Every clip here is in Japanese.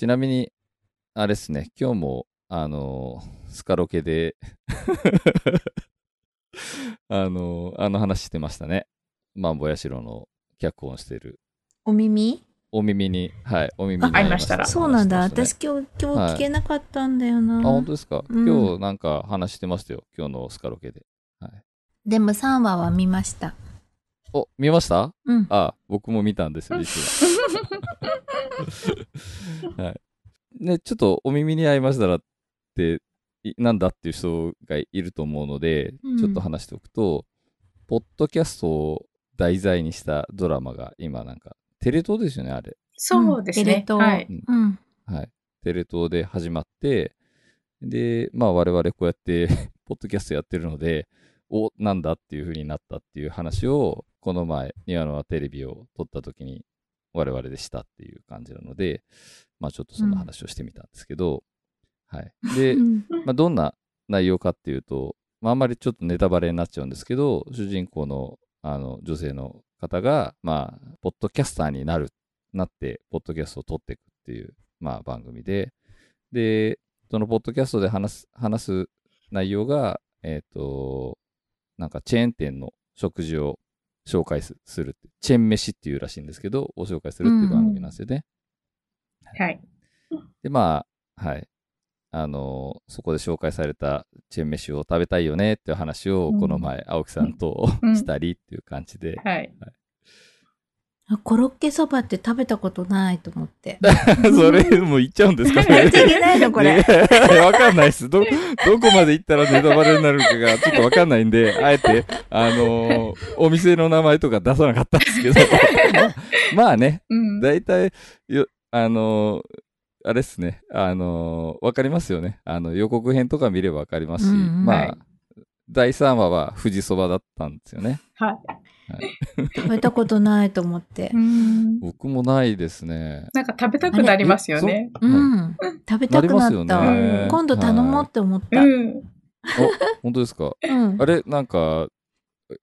ちなみに、あれですね、今日も、あの、スカロケで あの、あの話してましたね。マンボヤシロの脚本してる。お耳？お耳に、はい、お耳にあありましたらそうなんだ。私今日、今日聞けなかったんだよな。たねあ、本当ですか、うん今日なんか話してましたよ。今日のスカロケで。はい。でも3話は見ました。お、見ました？うん。あ、僕も見たんですよ、実は。はい。ね、ちょっとお耳に合いましたらって、いなんだっていう人がいると思うので、うんちょっと話しておくと、ポッドキャストを題材にしたドラマが今なんか、テレ東ですよね、あれ。そうですね。テレ東はい。うん。はい。テレ東で始まって、で、まあ我々こうやって、ポッドキャストやってるので、お、なんだっていう風になったっていう話を、この前、庭のテレビを撮った時に、我々でしたっていう感じなので、まあちょっとそんな話をしてみたんですけど、はい。で、うんまあどんな内容かっていうと、まああんまりちょっとネタバレになっちゃうんですけど、主人公の、あの、女性の方が、まあ、ポッドキャスターになる、なって、ポッドキャストを撮っていくっていう、まあ番組で、で、そのポッドキャストで話す、話す内容が、えっ、と、なんかチェーン店の食事を紹介すするって、チェーン飯っていうらしいんですけど、を紹介するっていう番組なんですよね。はい。で、まあ、はい。あのそこで紹介されたチェーン飯を食べたいよねっていう話を、うんこの前、青木さんとうんしたりっていう感じで。はい。あコロッケそばって食べたことないと思って。それ、もう言っちゃうんですか言っちゃいけないのこれ。ねわかんないです。ど、どこまで行ったらネタバレになるかがちょっとわかんないんで、あえて、あのーお店の名前とか出さなかったんですけど、ま あまあね、うん。大体、よ、あのーあれっすね、あのーわかりますよね。あの、予告編とか見ればわかりますし、うんうんまあ、はい第3話は富士そばだったんですよね。はい。食べたことないと思ってう。ん。僕もないですね。なんか食べたくなりますよね。う？ん。食べたくなった。ね。今度頼もうって思った。うん。お、本当ですか？うん。あれ、なんか、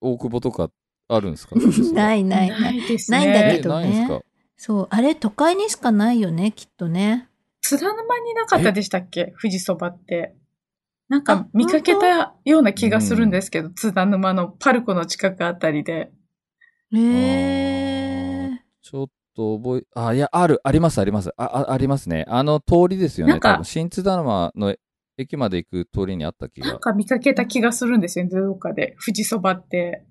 大久保とかあるんですか？ないないな。ないいですね。ないんだえけどないんですか？そう。あれ、都会にしかないよね、きっとね。津田沼になかったでしたっけ？富士そばって。なんあか見かけたような気がするんですけど、津田沼のパルコの近くあたりで。へえ。ちょっと覚え、あ、いや、ある、あります、あります。あ、あありますね。あの通りですよね。なんか多分新津田沼の駅まで行く通りにあった気が。なんか見かけた気がするんですよね、どこかで。富士そばって。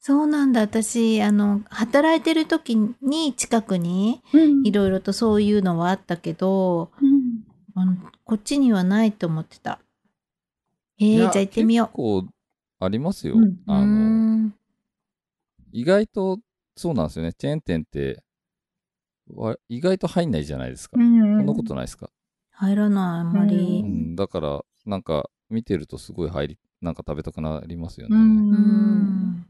そうなんだ。私、あの、働いてる時に近くにうんいろいろとそういうのはあったけど、うんあのこっちにはないと思ってた。えー、じゃあ行ってみよ結構ありますよ。うんあの、ん。意外と、そうなんですよね。チェーン店って、わ意外と入んないじゃないですか。うんそんなことないですか？入らない、あんまうり。ん、だから、なんか、見てるとすごい入り、なんか食べたくなりますよね。うんうん。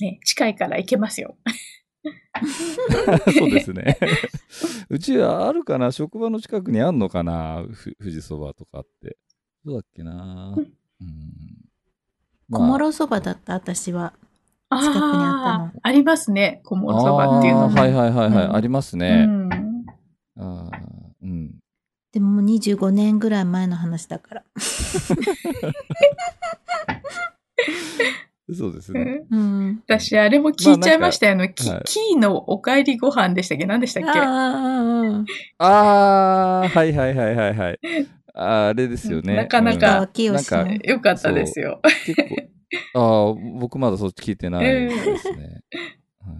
ね、近いから行けますよ。そうですね。うちはあるかな？職場の近くにあんのかな？ふ富士そばとかって。どうだっけな？うん。ま小諸そばだった、私は。あ近くにあったのあありますね。小諸そばっていうのも。あーはいはいはいはい、うんありますうね。ん。あーうん。でももう25年ぐらい前の話だから。そうですね。うん。私、あれも聞いちゃいましたよ。あの、キはいキーのお帰りご飯でしたっけ？何でしたっけ？ああ、はいはいはいはいはい。ああれですよね。なかなかうん清なんかのよかったですよ。結構、ああ、僕まだそっち聞いてないですね。はい、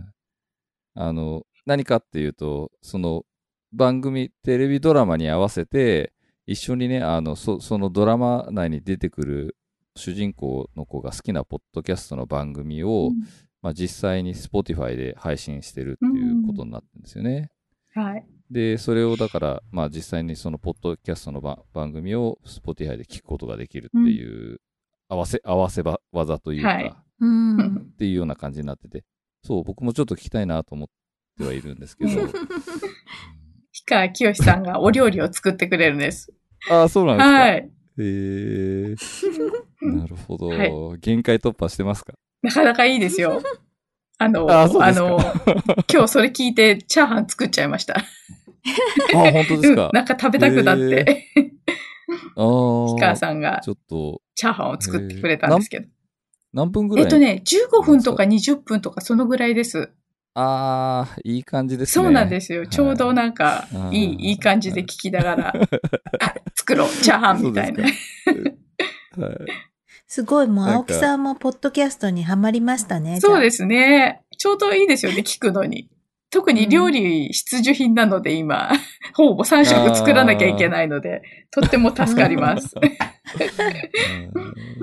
あの、何かっていうと、その番組、テレビドラマに合わせて、一緒にね、あの、そそのドラマ内に出てくる主人公の子が好きなポッドキャストの番組を、まあ、実際に Spotify で配信してるっていうことになってるんですよね。はい。で、それをだから、まあ実際にそのポッドキャストのば番組を Spotify で聞くことができるっていう、合わせ、合わせば技というか、はいうん。っていうような感じになってて、そう、僕もちょっと聞きたいなと思ってはいるんですけど、う ん氷川きよしさんがお料理を作ってくれるんです。ああ、そうなんですか。へはい。え なるほど、はい限界突破してますか？なかなかいいですよ。あの、あそうですかの、今日それ聞いてチャーハン作っちゃいました。あ、本当ですかうん。なんか食べたくなって、ああ。氷川さんがちょっと、チャーハンを作ってくれたんですけど。何分ぐらいえっとね、15分とか20分とかそのぐらいです。ああ、いい感じですね。そうなんですよ。はいちょうどなんかあ、ーいい、いい感じで聞きながら、あ、作ろう、チャーハンみたいな。はい。すごい、もう青木さんもポッドキャストにはまりましたね。。そうですすね。ちょうどいいですよね、聞くのに。特に料理必需品なので今、ほぼ3食作らなきゃいけないので、とっても助かります。う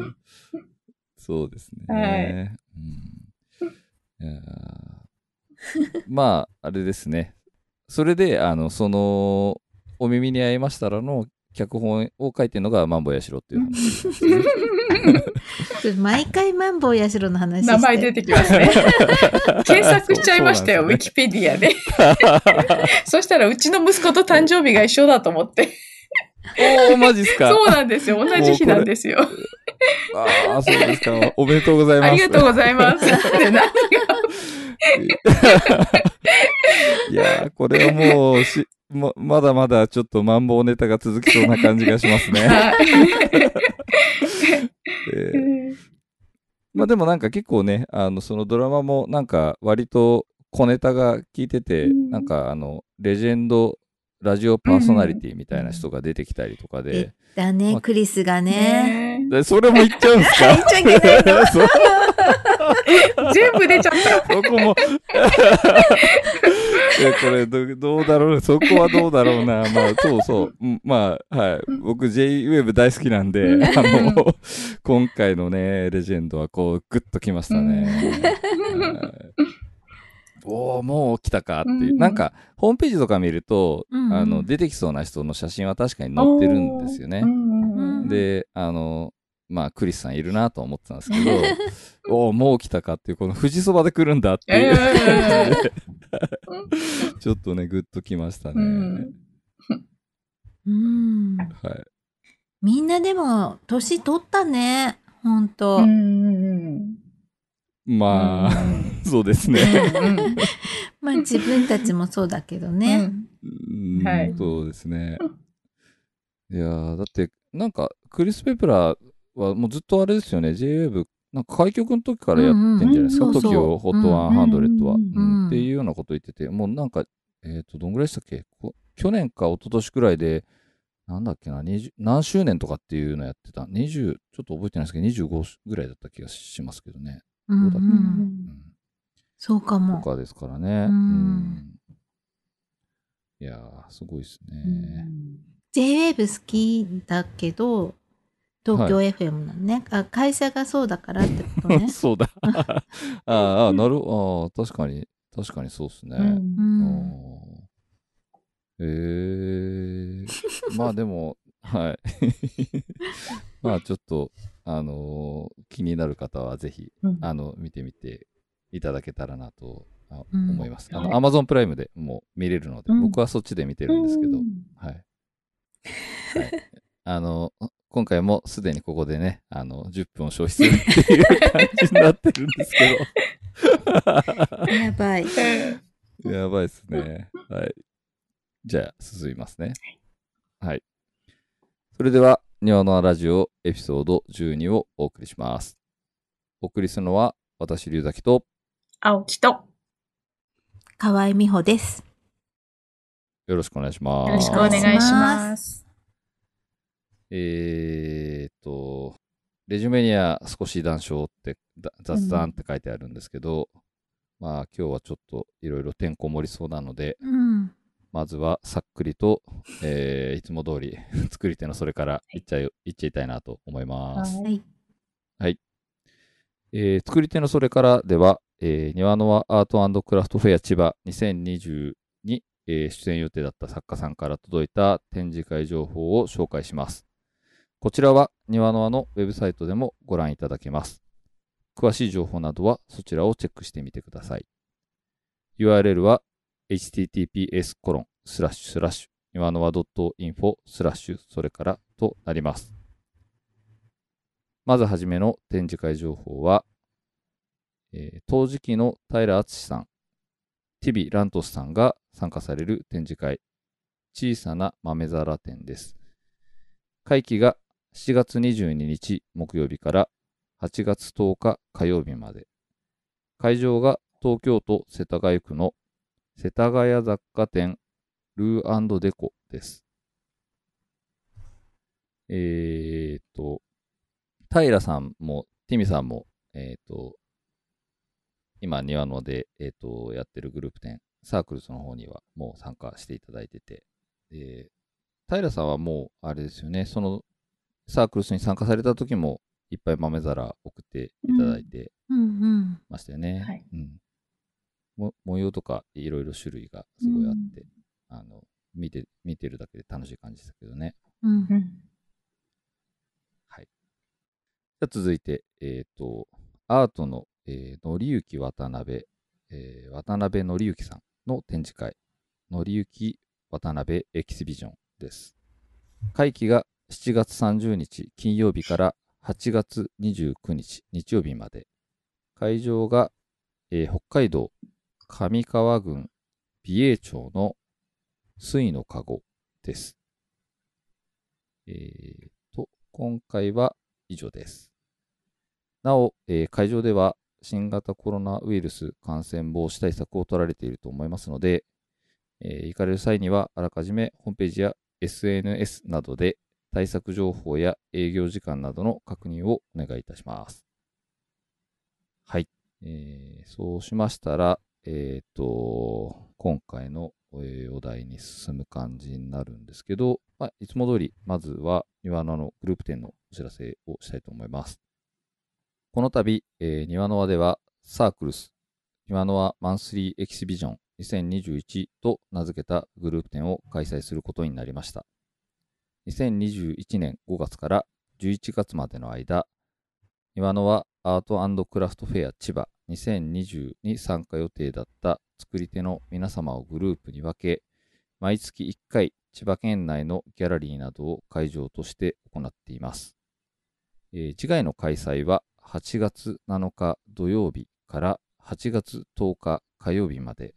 ん。そうですね。はい。うん。いやー。まあ、あれですね。それで、あの、その、お耳に合いましたらの脚本を書いてるのがマンボヤシロっていう話ですね。毎回マンボウヤシロの話して名前出てきますね。検索しちゃいましたよ、ウィキペディアで。そしたら、うちの息子と誕生日が一緒だと思って。おー、マジっすかそうなんですよ。同じ日なんですよ。ああ、そうですか。おめでとうございます。ありがとうございます。で何がいやー、これはもうし、ま、まだまだちょっとマンボウネタが続きそうな感じがしますね。はい。えーまあでもなんか結構ね、あの、そのドラマもなんか割と小ネタが効いてて、うん。なんかあの、レジェンドラジオパーソナリティみたいな人が出てきたりとかで、だね、まあクリスがね。それも言っちゃうんですか？言っちゃいけない 全部出ちゃった。そこも え、これど、どうだろうそこはどうだろうな。まあ、そうそう。うんまあ、はい。僕、J-Wave 大好きなんで、うんあの、今回のね、レジェンドはこう、グッときましたね。はいおおもう来たかっていう。うんなんか、ホームページとか見ると、うんうんあの、出てきそうな人の写真は確かに載ってるんですよねうんで、あの、まあ、クリスさんいるなとは思ってたんですけど、おおもう来たかっていう、この富士そばで来るんだっていう。え ちょっとね、グッときましたね。うんうん。はい。みんなでも、年取ったね。ほんと。うんうんまあ、そうですね。うん まあ自分たちもそうだけどうね。んうんはいそうですね。いやーだって、なんか、クリス・ペプラーはもうずっとあれですよね、JWave、なんか開局の時からやってんじゃないですか、TOKIO HOT100 は、うんうんうんっていうようなこと言ってて、もうなんか、えっ、と、どんぐらいでしたっけ？こ去年か一昨年くらいで、なんだっけな、20何周年とかっていうのやってた、20、ちょっと覚えてないですけど、25ぐらいだった気がしますけどね。うんうどうだったんうん。そうかとも。かですからね。うん。うん。いやー、すごいですね。J-Wave 好きだけど、東京 FM なのね、あ。会社がそうだからってことね。そうだ。あああ、なるああ、確かに、確かにそうですね。うんうん。あーええまあでも、はい。まあちょっと、あのー気になる方はぜひ、うんあの、見てみていただけたらなと思います。あの、はい Amazon プライムでもう見れるので、うん僕はそっちで見てるんですけど、はい。はい。あの、今回もすでにここでね、あの、10分を消費するっていう感じになってるんですけ やばい。ど。やばいですね。はい。じゃあ、進みますね。はい。それでは、庭のラジオエピソード12をお送りします。お送りするのは、私、龍崎と、青木と、よ河合美穂です。よろしくお願いします。ろしくお願いします。えーっと、レジュメには少し談笑って、だ雑談って書いてあるんですけど、まあ今日はちょっといろいろてんこ盛りそうなので、うん。まずはさっくりと、えーいつも通り 作り手のそれからいっちゃい、いっちゃいたいなと思います。はいはい。えー作り手のそれからでは、えー庭の輪アートクラフトフェア千葉2020に、えー出演予定だった作家さんから届いた展示会情報を紹介します。こちらは庭の輪のウェブサイトでもご覧いただけます。詳しい情報などはそちらをチェックしてみてください。URL は https コロンスラッシュスラッシュ庭の輪 .info スラッシュそれからとなります。まずはじめの展示会情報は、えー陶磁器の平敦さん、ティビ・ラントスさんが参加される展示会、小さな豆皿店です。会期が7月22日木曜日から8月10日火曜日まで。会場が東京都世田谷区の世田谷雑貨店ルーデコです。えーっと、平さんも、ティミさんも、えーっと、今、庭野で、えーっと、やってるグループ展、サークルズの方にはもう参加していただいてて、で、平さんはもう、あれですよね、その、サークルスに参加された時も、いっぱい豆皿送っていただいてうんうん。ましたよね。模様とかいろいろ種類がすごいあって、あの、見て、見てるだけで楽しい感じですけどね。うんう。ん。はい。じゃあ続いて、えっ、と、アートの、えー、のりゆき渡辺、えー渡辺のりゆきさんの展示会、のりゆき渡辺エキシビジョンです。会期が7月30日金曜日から8月29日日曜日まで。会場が、えー北海道上川郡美瑛町の水の籠です。えーと、今回は以上です。なお、えー会場では新型コロナウイルス感染防止対策を取られていると思いますので、えー行かれる際にはあらかじめホームページや SNS などで対策情報や営業時間などの確認をお願いいたします。はい。えーそうしましたら、えっ、と、今回の、お題に進む感じになるんですけど、まあ、いつも通り、まずは、庭野のグループ展のお知らせをしたいと思います。この度、えー、庭の輪では、サークルス、庭の輪マンスリーエキシビジョン2021と名付けたグループ展を開催することになりました。2021年5月から11月までの間、庭の輪アートクラフトフェア千葉2020に参加予定だった作り手の皆様をグループに分け、毎月1回千葉県内のギャラリーなどを会場として行っています。えー次回の開催は8月7日土曜日から8月10日火曜日まで、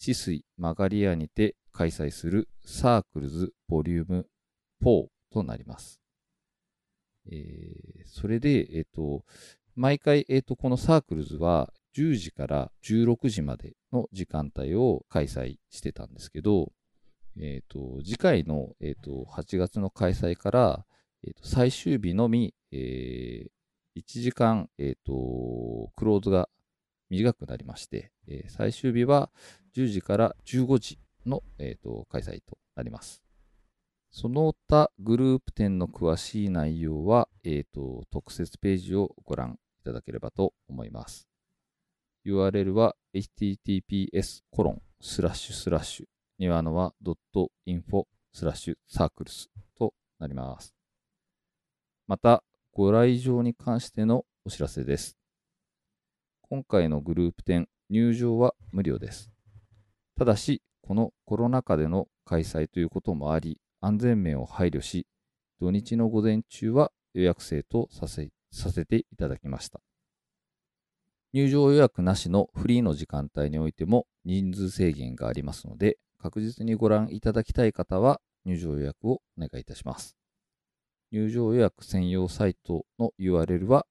止水マガリアにて開催するサークルズボリューム4となります。えーそれで、えっ、と、毎回、えっ、と、このサークルズは10時から16時までの時間帯を開催してたんですけど、えっ、と、次回の、えっ、と、8月の開催から、えっ、と、最終日のみ、えー1時間、えっ、と、クローズが短くなりまして、えー最終日は10時から15時の、えーと開催となります。その他グループ展の詳しい内容は、えーと特設ページをご覧いただければと思います。URL は https コロンスラッシュスラッシュにわのわ .info スラッシュサークルスとなります。また、ご来場に関してのお知らせです。今回のグループ展、入場は無料です。ただし、このコロナ禍での開催ということもあり、安全面を配慮し、土日の午前中は予約制とさせさせていただきました。入場予約なしのフリーの時間帯においても人数制限がありますので、確実にご覧いただきたい方は入場予約をお願いいたします。入場予約専用サイトの URL は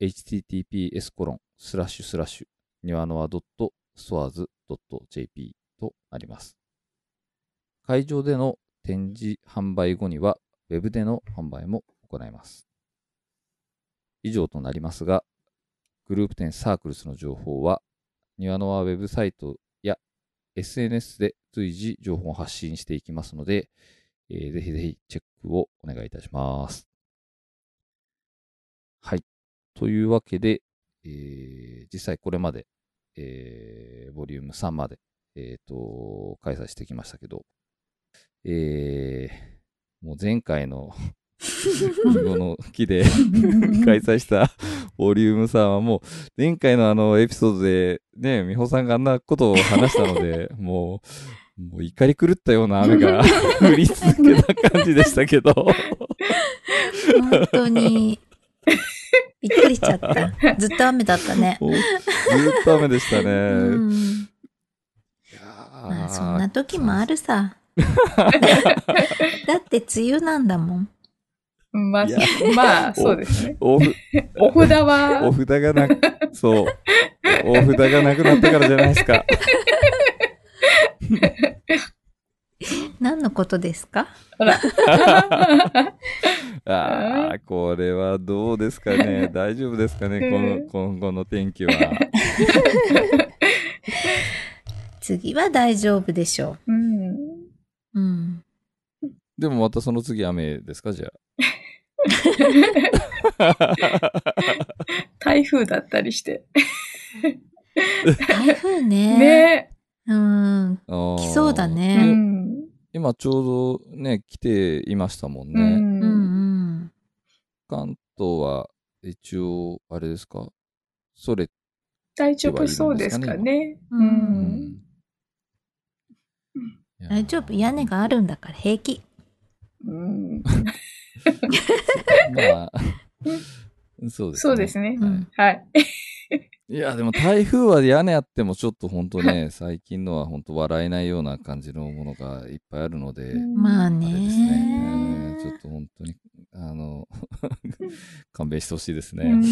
https コロンスラッシュスラッシュにわのわ .stores.jp となります。会場での展示販売後には Web での販売も行います。以上となりますが、グループ展サークルスの情報は、庭の輪ウェブサイトや SNS で随時情報を発信していきますので、えーぜひぜひチェックをお願いいたします。はい。というわけで、えー実際これまで、えーボリューム3まで、えっ、と、開催してきましたけど、えーもう前回の、リの木で 開催したボリューム3はもう、前回のあのエピソードで、ね、美穂さんがあんなことを話したので、もう、もう怒り狂ったような雨が降り続けた感じでしたけど、本当に、びっくりしちゃった。ずっと雨だったね。ずっと雨でしたね。うん。まあ、そんな時もあるさ。だって梅雨なんだもん。まあまあ、そうですね。おふお札はお、札がなく、そう。お札がなくなったからじゃないですか。何のことですか？あ あ、これはどうですかね？大丈夫ですかね？この、今後の天気は。次は大丈夫でしょうん。う。うん。でもまたその次雨ですか？じゃ 台風だったりして。台風ね。ねうん。あ。あ来そうだうね。ん。今ちょうどね、来ていましたもんうね。うんん。うん。関東は一応、あれですかそれ、大丈夫そうですかね。ううん。うん大丈夫？屋根があるんだから平気。うん。まあ、そうですね。そうですねう。ん。はい。いや、でも台風は屋根あってもちょっと本当ね、最近のは本当笑えないような感じのものがいっぱいあるので、まああれですね。ね。ちょっと本当に、あの、勘弁してほしいですねうん。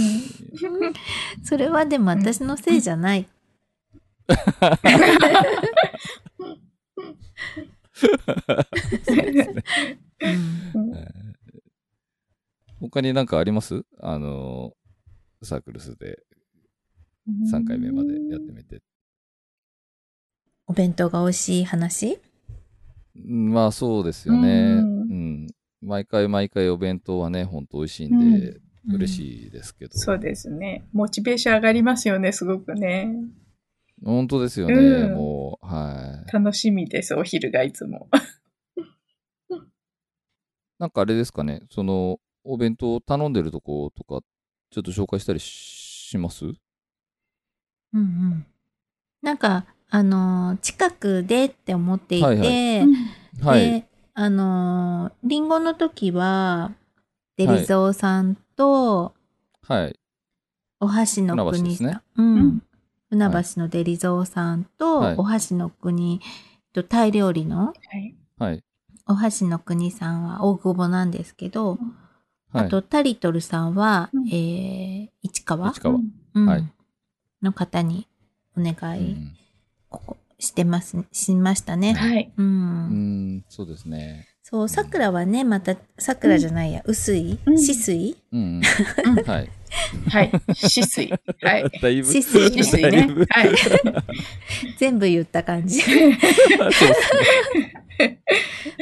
それはでも私のせいじゃない。他になんかあります？あの、サークルスで3回目までやってみて。お弁当が美味しい話？うんまあそうですよね。ううんん。毎回毎回お弁当はね、本当美味しいんで、嬉い。しいですけど。そうですね。モチベーション上がりますよね、すごくね。本当ですよね、うんもう、はい。楽しみです、お昼がいつも。なんかあれですかね、その、お弁当頼んでるとことか、ちょっと紹介したりします？うんうん。なんか、あのー近くでって思っていて、はいははい。で、あのーリンゴの時は、デリゾーさんと、はい。お箸の国さん、ですねうん。船橋のデリゾーさんと、はいお箸の国、とタイ料理のはい。はい。お箸の国さんは大久保なんですけど、はい。あとタリトルさんは、うんえー、市川市川うんはいの方にお願うい、んここしてます、しましたね。はい。うん。うん、そうですね。そう、桜はね、また、桜じゃないや、薄い？うん止水うん、うん。はい。はい。止水。はい。だいぶ、止水止水。ねはい。全部言った感じ。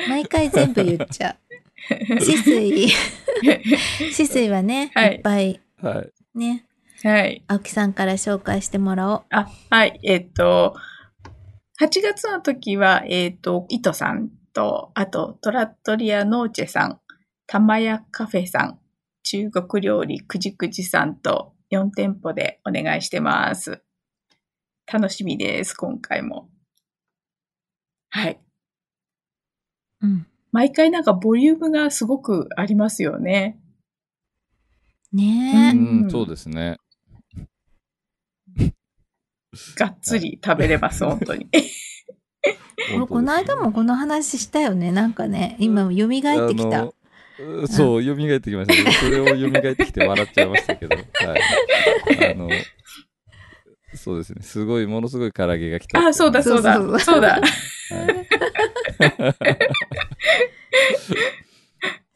毎回全部言っちゃう。止水。止水はね、はいいっぱいはい。ね、はい。青木さんから紹介してもらおう。あ、はい。えっと、8月の時は、えっと、糸さんと、あと、トラットリアノーチェさん、玉屋カフェさん、中国料理くじくじさんと4店舗でお願いしてます。楽しみです、今回も。はい。うん。毎回なんかボリュームがすごくありますよね。ねえ。うん、そうですね。がっつり食べれます、本当に。俺この間もこの話したよね。なんかね、今蘇ってきた。そう、蘇ってきましたね。それを蘇ってきて笑っちゃいましたけど。はい。あの、そうですね。すごい、ものすごい唐揚げが来た。あ、そうだ、そうだ、そうだ。はい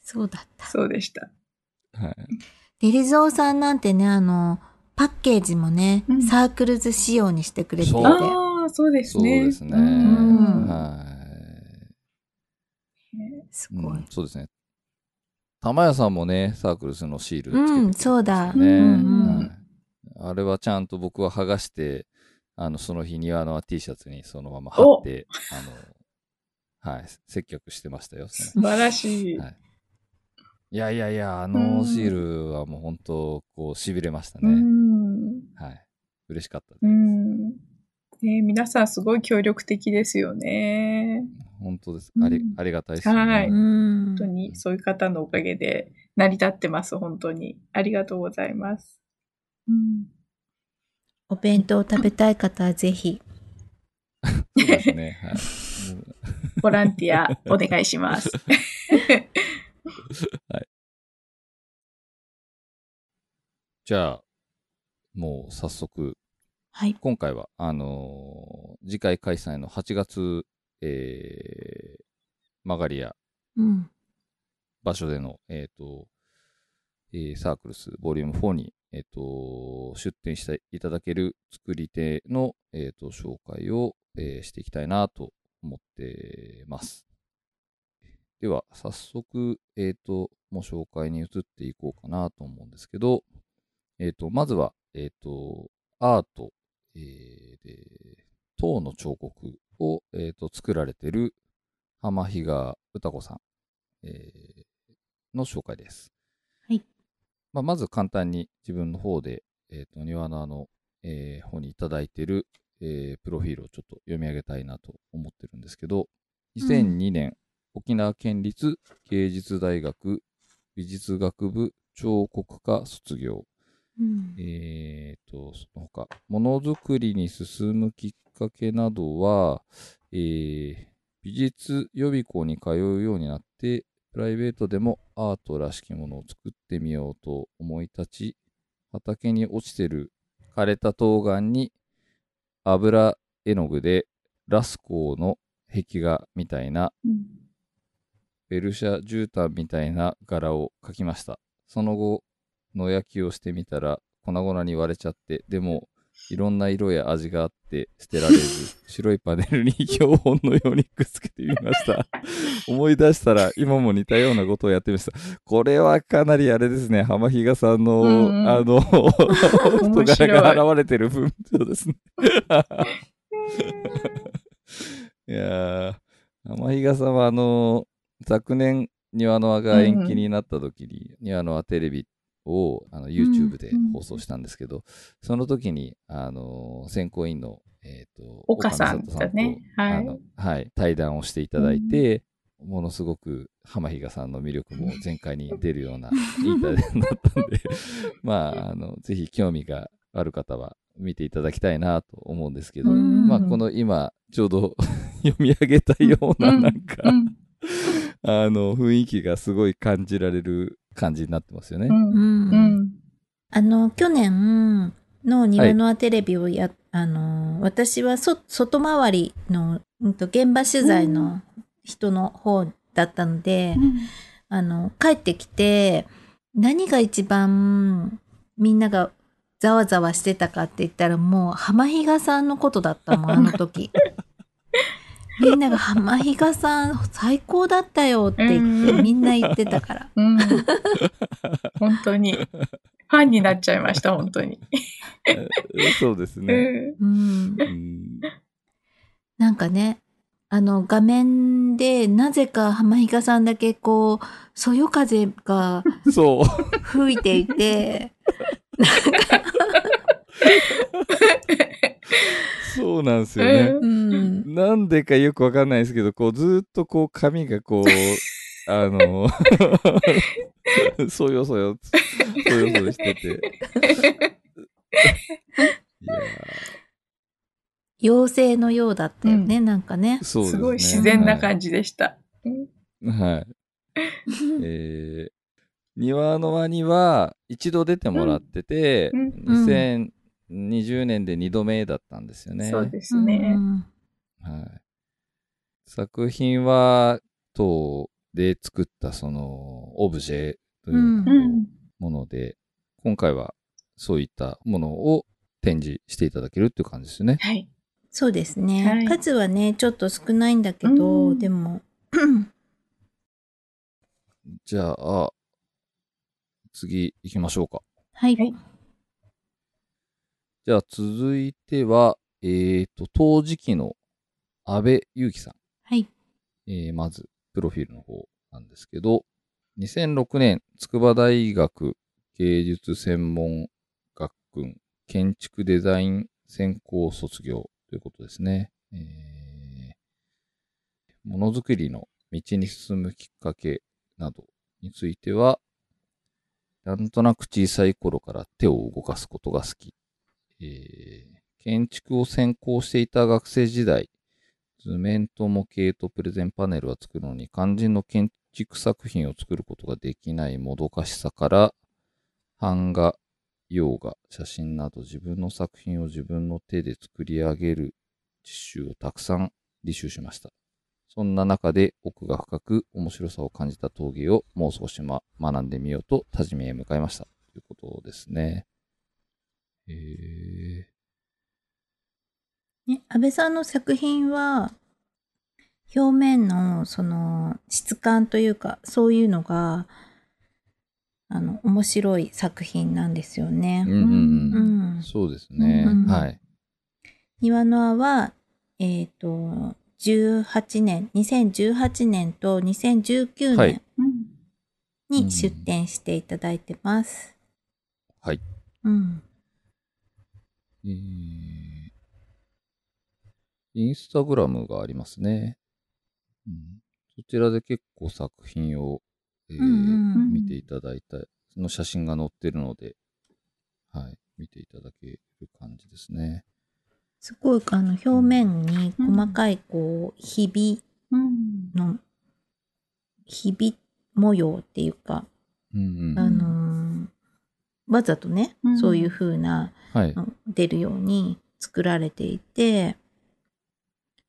そうだった。そうでした。はい。デリゾーさんなんてね、あの、パッケージもね、うんサークルズ仕様にしてくれていて。そうああ、そうですそうね。ですね。んはい。すごい。うんそうですね。玉屋さんもね、サークルスのシールつけてくれてうん、そうだ。うんうんはいあれはちゃんと僕は剥がして、あの、その日庭の T シャツにそのまま貼って、あの、はい、接客してましたよ。そ素晴らしい。のはい、いやいやいや、あうんのシールはもう本当、こう、痺れましたうね。ん。はい。嬉しかったです。うん。ね皆さんすごい協力的ですよね。本当です。ありうん、ありがたいですよね。はいうん本当にそういう方のおかげで成り立ってます、本当に。ありがとうございます。うん。お弁当を食べたい方はぜひ。そうですね。はい。ボランティアお願いします。じゃあ、もう早速、はい。今回は、あのー次回開催の8月、えー、マガリアうん。場所での、えっ、と、えーサークルスボリューム4に、えっ、と、出展していただける作り手の、えっ、と、紹介を、えーしていきたいなと思ってます。では、早速、えっ、と、もう紹介に移っていこうかなと思うんですけど、えっ、と、まずは、えっ、と、アート、えーで、塔の彫刻を、えっ、と、作られている浜比嘉歌子さん、えーの紹介です。はい。まあ、まず簡単に自分の方で、えっ、と、庭のあの、えー方にいただいている、えープロフィールをちょっと読み上げたいなと思ってるんですけど、2002年、沖縄県立芸術大学美術学部彫刻科卒業。うん。えー、と、その他、ものづくりに進むきっかけなどは、えー美術予備校に通うようになって、プライベートでもアートらしきものを作ってみようと思い立ち、畑に落ちてる枯れた冬瓜に油絵の具でラスコーの壁画みたいなうんベルシャ絨毯みたいな柄を描きました。その後、野焼きをしてみたら粉々に割れちゃって、でも、いろんな色や味があって捨てられず、白いパネルに標本のようにくっつけてみました。思い出したら今も似たようなことをやってみました。これはかなりあれですね、浜比嘉さんの、うんうんあの、人柄が現れてる文章ですね。いやー、浜比嘉さんはあの、昨年、庭の輪が延期になった時に、庭の輪テレビをあの YouTube でうん。放送したんですけど、その時に、あの、選考委員の、えっ、と、岡さん岡だね。とはい。あのはい、対談をしていただいて、ものすごく浜比嘉さんの魅力も全開に出るような、いい対談だったんで、まあ、あの、ぜひ興味がある方は見ていただきたいなと思うんですけど、うん。まあ、この今、ちょうど 読み上げたような、なんか、うんあの、雰囲気がすごい感じられる感じになってますよね。うんう。うんんあの、去年の庭の輪テレビをや、あの、私はそ外回りの、うんと現場取材の人の方だったので、あの、帰ってきて、何が一番みんながざわざわしてたかって言ったらもう浜比嘉さんのことだったもん、あの時。みんなが浜比嘉さん最高だったよって言ってうんみんな言ってたから。うん。本当に。ファンになっちゃいました、本当に。そうですうね。んうん。うんなんかね、あの画面でなぜか浜比嘉さんだけこう、そよ風がそう。吹いていて、そうなんですよね。うん。なんでかよくわかんないですけど、こう、ずーっとこう、髪がこう、あの、そよそよ、そよそよしてて。いや妖精のようだったよね、なんかねー。そうですね。すごい自然な感じでした。うんはい。はい。えー、庭の輪には一度出てもらってて、うん2020年で2度目だったんですよね。そうですね。うんはい。作品は、塔で作ったその、オブジェといううんうん。もので、今回はそういったものを展示していただけるっていう感じですね。はい。そうですね、はい数はね、ちょっと少ないんだけど、うんでも、じゃあ、次行きましょうか。はい。はいじゃあ続いては、えっ、と、陶磁器の安倍祐樹さん。はい。えーまず、プロフィールの方なんですけど、2006年、筑波大学芸術専門学群建築デザイン専攻卒業ということですね。えーものづくりの道に進むきっかけなどについては、なんとなく小さい頃から手を動かすことが好き。えー建築を専攻していた学生時代、図面と模型とプレゼンパネルは作るのに肝心の建築作品を作ることができないもどかしさから、版画、洋画、写真など自分の作品を自分の手で作り上げる実習をたくさん履修しました。そんな中で奥が深く面白さを感じた陶芸をもう少し、ま、学んでみようと多治見へ向かいました。ということですね。へえね、安倍さんの作品は、表面のその質感というか、そういうのが、あの、面白い作品なんですよね。うんうんうん。うんそうですね。うんはい。庭の輪は、えっ、と、18年、2018年と2019はい年うんに出展していただいてます。はい。うん。えーインスタグラムがありますね。うん、そちらで結構作品を、えーうんうん見ていただいた、その写真が載ってるので、はい、見ていただける感じですね。すごい、あの、表面に細かい、こう、ひびうんの、ひび模様っていうか、うんうん。あのーわざとね、うんそういう風な、はい。の出るように作られていて、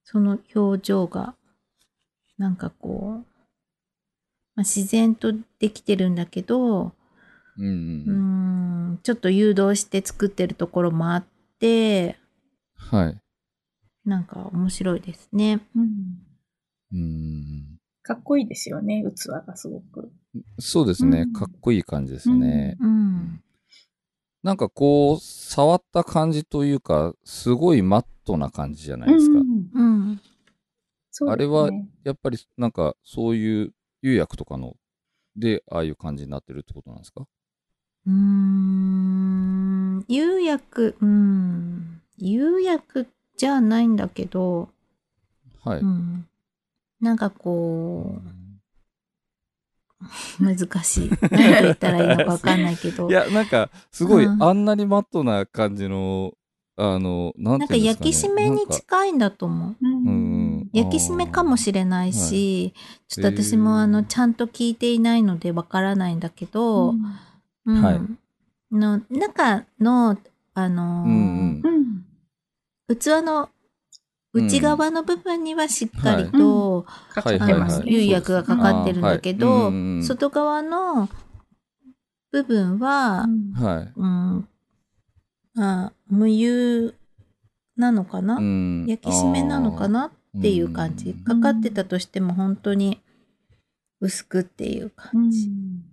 その表情が、なんかこう、まあ、自然とできてるんだけど、うんうーうん。ん、ちょっと誘導して作ってるところもあって、はい。なんか面白いですね。うんうん。かっこいいですよね、器がすごく。そうですね、うんかっこいい感じですね。うん。なんかこう、触った感じというか、すごいマットな感じじゃないですか。うんうん。そうですね。あれはやっぱりなんかそういう釉薬とかのでああいう感じになってるってことなんですか？うーん、釉薬、うん、釉薬じゃないんだけど、はい。うん、なんかこう、難しい。何と言ったらいいのかわかんないけど。いや、なんか、すごい、うん。あんなにマットな感じの、あの、なんなんかていうんですか、ね、焼き締めに近いんだと思う。うん。うん焼き締めかもしれないし、ちょっと私もあの、ちゃんと聞いていないのでわからないんだけど、うん。はい。の中の、あのーうんうん。うん。器の内側の部分にはしっかりはと、はいあの。釉薬がかかってるんだけど、外側の部分は、うんはい。うん、あ無釉なのかな、うん。焼き締めなのかな？っていう感じ。うん。かかってたとしても本当に薄くっていうう感じ。ん。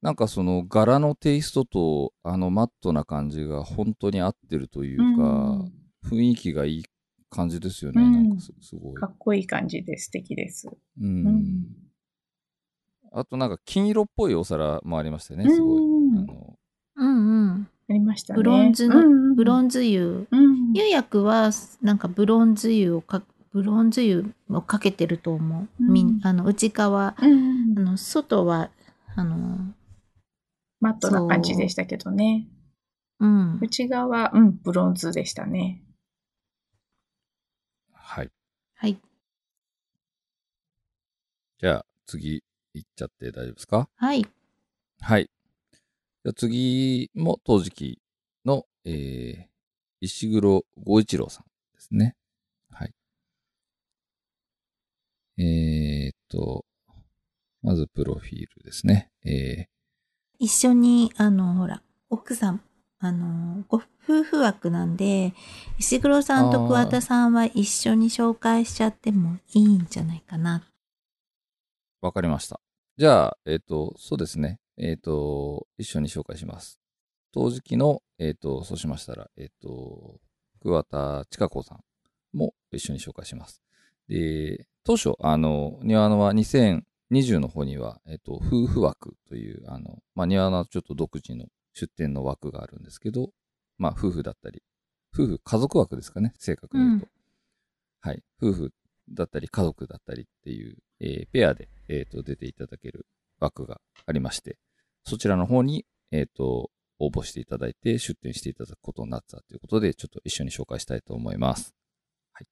なんかその柄のテイストとあのマットな感じが本当に合ってるというか、うん。雰囲気がいい感じですよね。うんなんかすすごいか。っこいい感じで素敵です。うんうんあとなんか金色っぽいお皿もありましたよね、すごい。うんあのうんうん。ありましたね。ブロンズのうんブロンズ油。うん釉薬はなんかブロンズ油をか、ブロンズ油をかけてると思う。みんうんあの内側、うんあの外は、あの、マットな感じでしたけどね。うん。内側、うん、ブロンズでしたね。はい。はい。じゃあ次行っちゃって大丈夫ですか？はい。はい。じゃあ次も陶磁器の、えー、石黒五一郎さんですね。はい。えーっと、まずプロフィールですね。え一緒に、あの、ほら、奥さん、あの、ご夫婦枠なんで、石黒さんと桑田さんは一緒に紹介しちゃってもいいんじゃないかな。わかりました。じゃあ、えーっと、そうですね。えーっと、一緒に紹介します。陶磁器の、えーと、そうしましたら、えっと、桑田千佳子さんも一緒に紹介します。で、当初、あの、庭のは2020の方には、えっと、夫婦枠という、あの、まあ、庭のはちょっと独自の出店の枠があるんですけど、まあ、夫婦だったり、夫婦、家族枠ですかね、正確に言うと。はい。夫婦だったり、家族だったりっていう、えーペアで、えっ、と、出ていただける枠がありまして、そちらの方に、えっ、と、応募していただいて、出店していただくことになったということで、ちょっと一緒に紹介したいと思います。はい。じ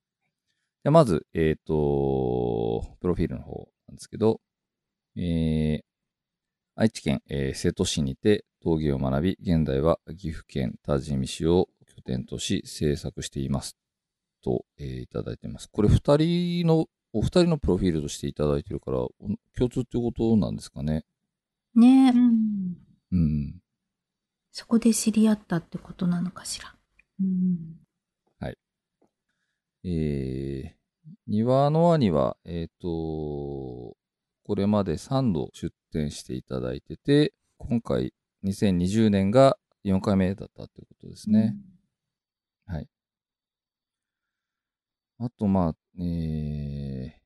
ゃあまず、えっ、と、プロフィールの方なんですけど、えー、愛知県、えー瀬戸市にて陶芸を学び、現在は岐阜県多治見市を拠点とし制作しています。と、えーいただいてます。これ二人の、お二人のプロフィールとしていただいてるから、お共通ってことなんですかね？ねうん。うん。そこで知り合ったってことなのかしら？うん。えー、庭の輪には、えっ、と、これまで3度出展していただいてて、今回2020年が4回目だったということですね。はい。あと、まあ、えー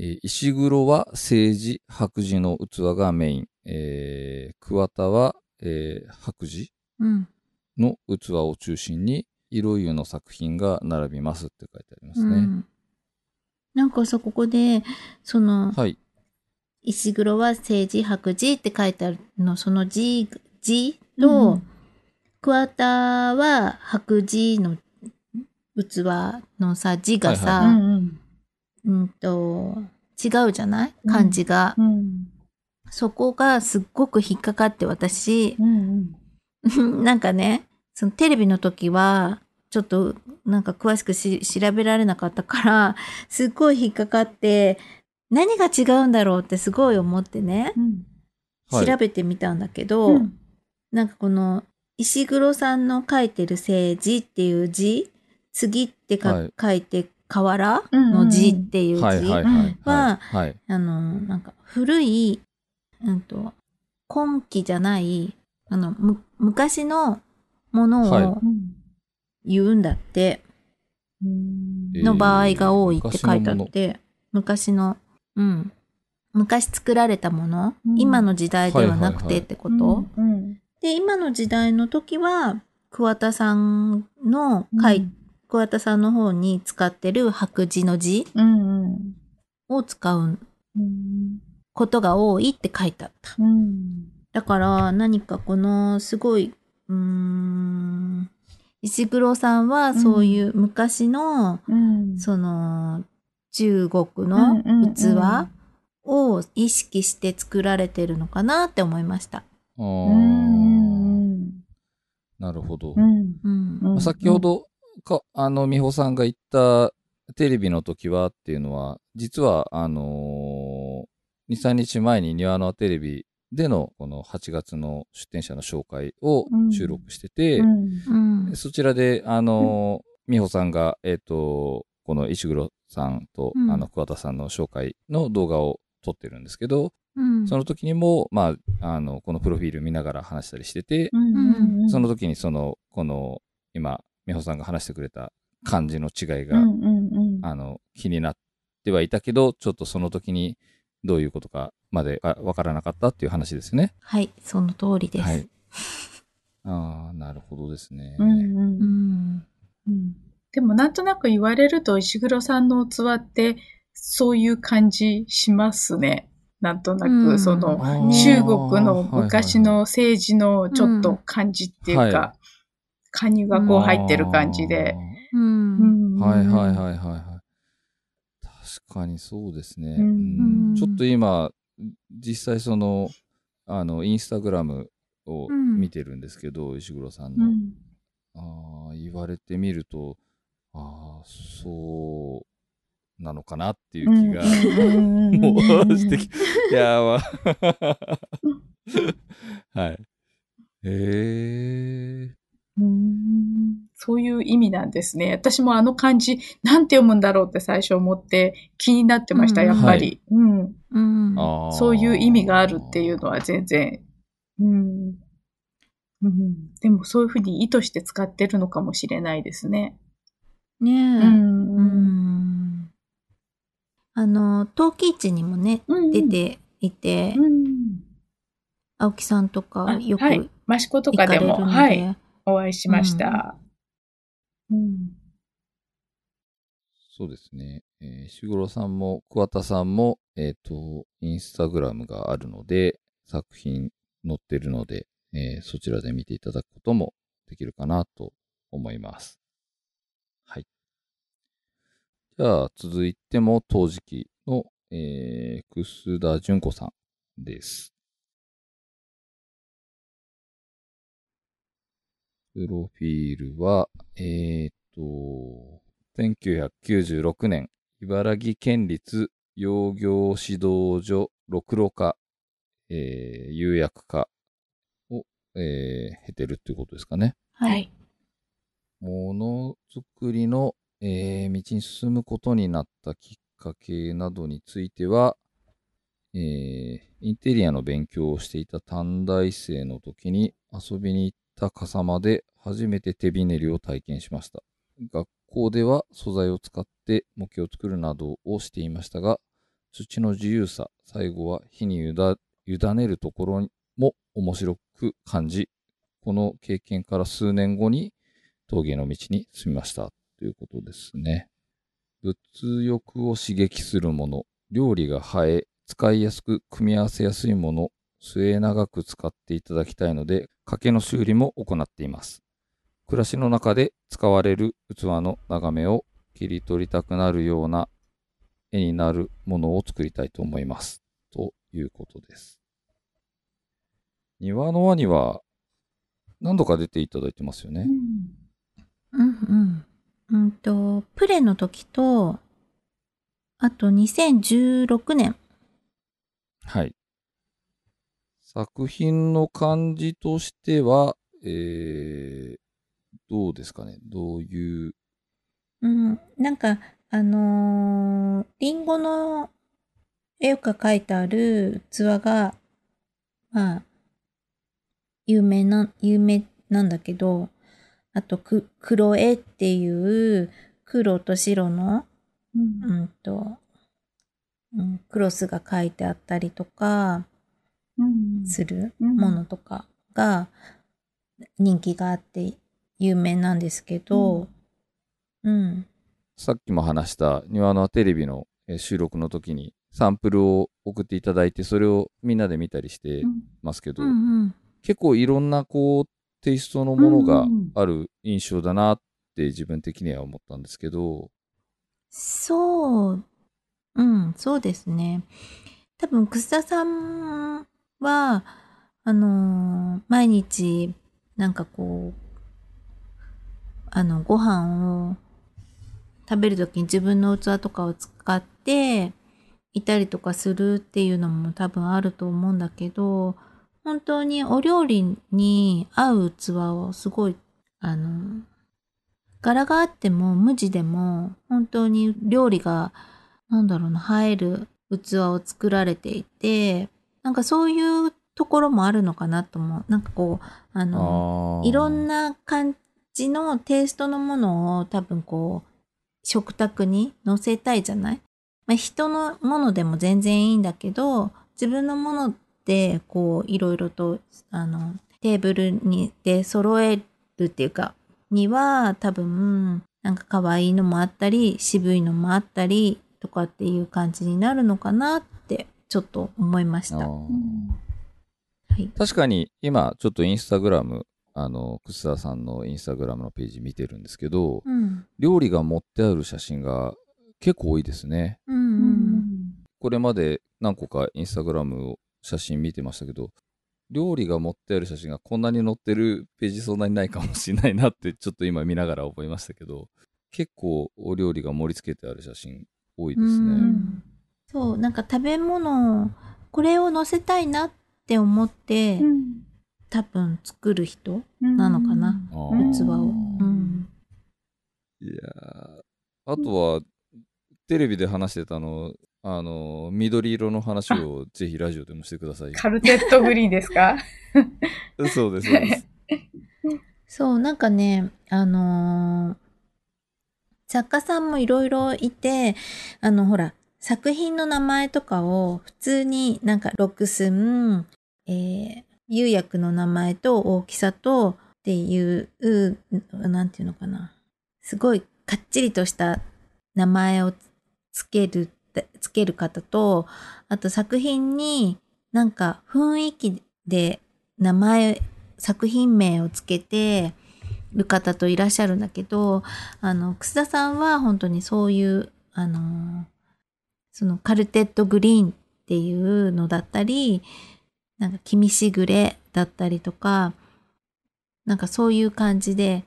えー石黒は政治、白磁の器がメイン。えー、桑田は、えー白磁うん。の器を中心に、色湯の作品が並びますって書いてありますね。うん。なんかさ、ここで、その、はい。石黒は政治白磁って書いてあるの、その字、字と、うん桑田は白磁の器のさ、字がさ、はうんうんと、違うじゃない？漢字が。うん。そこがすっごく引っかかって私、うんうん。なんかね、そのテレビの時は、ちょっとなんか詳しくし調べられなかったから、すっごい引っかかって、何が違うんだろうってすごい思ってね、うん。はい。調べてみたんだけど、うん。なんかこの石黒さんの書いてる政治っていう字、次ってか、はい。書いて河原の字っていう字はいはいはい。ははい。あの、なんか古い、うんと、今期じゃない、あの、む、昔のものはい。を言うんだって、うん。えーの場合が多いって書いてあっ昔て、昔のうん。昔作られたもの、うん今の時代ではなくはいはいはいてってこと、うん。で、今の時代の時は、桑田さんの書い、桑田さんの方に使ってる白字の字。を使ううん。ことが多いって書いてあった。うん。だから何かこのすごい、うーん、石黒さんはそういう昔の、うん。その中国うんの器を意識して作られてるのかなって思いました。なるほど。先ほどか、あの、美穂さんが言ったテレビの時はっていうのは、実は、あのー、2、3日前に庭のテレビでのこの8月の出展者の紹介を収録してて、うん。うん。そちらで、あのー、美穂さんが、えっ、と、この石黒さんと、うんあの、桑田さんの紹介の動画を撮ってるんですけど、うん。その時にも、まあ、あの、このプロフィール見ながら話したりしてて、うん。その時にその、この、今、美穂さんが話してくれた漢字の違いが、うんうんうん。あの、気になってはいたけど、ちょっとその時にどういうことかまであわからなかったっていう話ですね。はい、その通りです。はい。ああ、なるほどですね。うんう。うんん。うんでもなんとなく言われると石黒さんの器ってそういう感じしますね。なんとなく、うんその中国の昔の政治のちょっと感じっていうはいか、カニがこう入ってる感じで。はいはいはいはいはい。確かにそうですね。ちょっと今、実際その、あの、インスタグラムをうん見てるんですけど、石黒さんの。うんああ、言われてみると、ああ、そうなのかなっていう気が、もうしてき、いやー、まあはい。へえ。うんそういう意味なんですね。私もあの漢字、なんて読むんだろうって最初思って気になってました、うんやっぱり。うんうん。あーそういう意味があるっていうのは全然。うんうん、でもそういうふうに意図して使ってるのかもしれないですね。ねえ。うんううんん。あの、陶器市にもね、うん出ていて、うん青木さんとかあよくはい行。益子とかでも、はい、お会いしました。うんそうですね。えー、石黒さんも桑田さんも、えっ、と、インスタグラムがあるので、作品載ってるので、えーそちらで見ていただくこともできるかなと思います。はい。じゃあ、続いても、陶磁器の、えー、楠田純子さんです。プロフィールは、えーと、1996年、茨城県立養業指導所六路科、えー、釉薬科を、えー、経てるっていうことですかね。は。い。ものづくりの、えー道に進むことになったきっかけなどについては、えーインテリアの勉強をしていた短大生の時に遊びに行った笠間で初めて手びねりを体験しました。学校では素材を使って模型を作るなどをしていましたが、土の自由さ、最後は火に委委ねるところも面白く感じ、この経験から数年後に陶芸の道に進みましたということですね。物欲を刺激するもの、料理が映え、使いやすく組み合わせやすいもの、末長く使っていただきたいので、掛けの修理も行っています。暮らしの中で使われる器の眺めを切り取りたくなるような絵になるものを作りたいと思います。ということです。庭の輪には何度か出ていただいてますよね。うんうん。うんと、プレの時と、あと2016年。はい。作品の感じとしては、えー、どうですかね？どういう、うん、なんか、あのーリンゴの絵が描いてある器が、まあ、有名な、有名なんだけど、あと、く、黒絵っていう、黒と白の、うん。うんと、うん、クロスが書いてあったりとかうん。するうん。ものとかが人気があって有名なんですけど、うん、さっきも話した庭のテレビのえー収録の時にサンプルを送っていただいて、それをみんなで見たりしてますけど、うんうん。結構いろんなこう、テイストのものがうんうん。ある印象だなって自分的には思ったんですけど、そう、うん、そうですね。多分、楠田さんは、あのー毎日、なんかこう、あの、ご飯を食べるときに自分の器とかを使っていたりとかするっていうのも多分あると思うんだけど、本当にお料理に合う器をすごい、あの、柄があっても無地でも本当に料理がなんだろうな映える器を作られていてなんかそういうところもあるのかなと思う。なんかこうあのあー。いろんな感じのテイストのものを多分こう食卓に載せたいじゃない、まあ、人のものでも全然いいんだけど自分のものでこういろいろとあのテーブルにで揃えるっていうかには多分なんか可愛いのもあったり渋いのもあったりとかっていう感じになるのかなってちょっと思いました。はい。確かに今ちょっとインスタグラム、あの、楠田さんのインスタグラムのページ見てるんですけど、うん。料理が載ってある写真が結構多いですね。うんうん。これまで何個かインスタグラムを写真見てましたけど、料理が載ってある写真がこんなに載ってるページそんなにないかもしれないなってちょっと今見ながら思いましたけど、結構お料理が盛り付けてある写真多いですうね。んそう、なんか食べ物、これを載せたいなって思って、多分作る人なのかな、器を。うん。いやーあとは、テレビで話してたの、あの、緑色の話をぜひラジオでもしてくださいよ。カルテットグリーンですか？そうです、そうです。そう、なんかね、あのー作家さんもいろいろいて、あの、ほら、作品の名前とかを普通になんか六寸、えー、釉薬の名前と大きさとっていう、うなんていうのかな。すごいかっちりとした名前をつける、つける方と、あと作品になんか雰囲気で名前、作品名をつけてる方といらっしゃるんだけど、あの、楠田さんは本当にそういう、あの、そのカルテットグリーンっていうのだったり、なんか君しぐれだったりとか、なんかそういう感じで、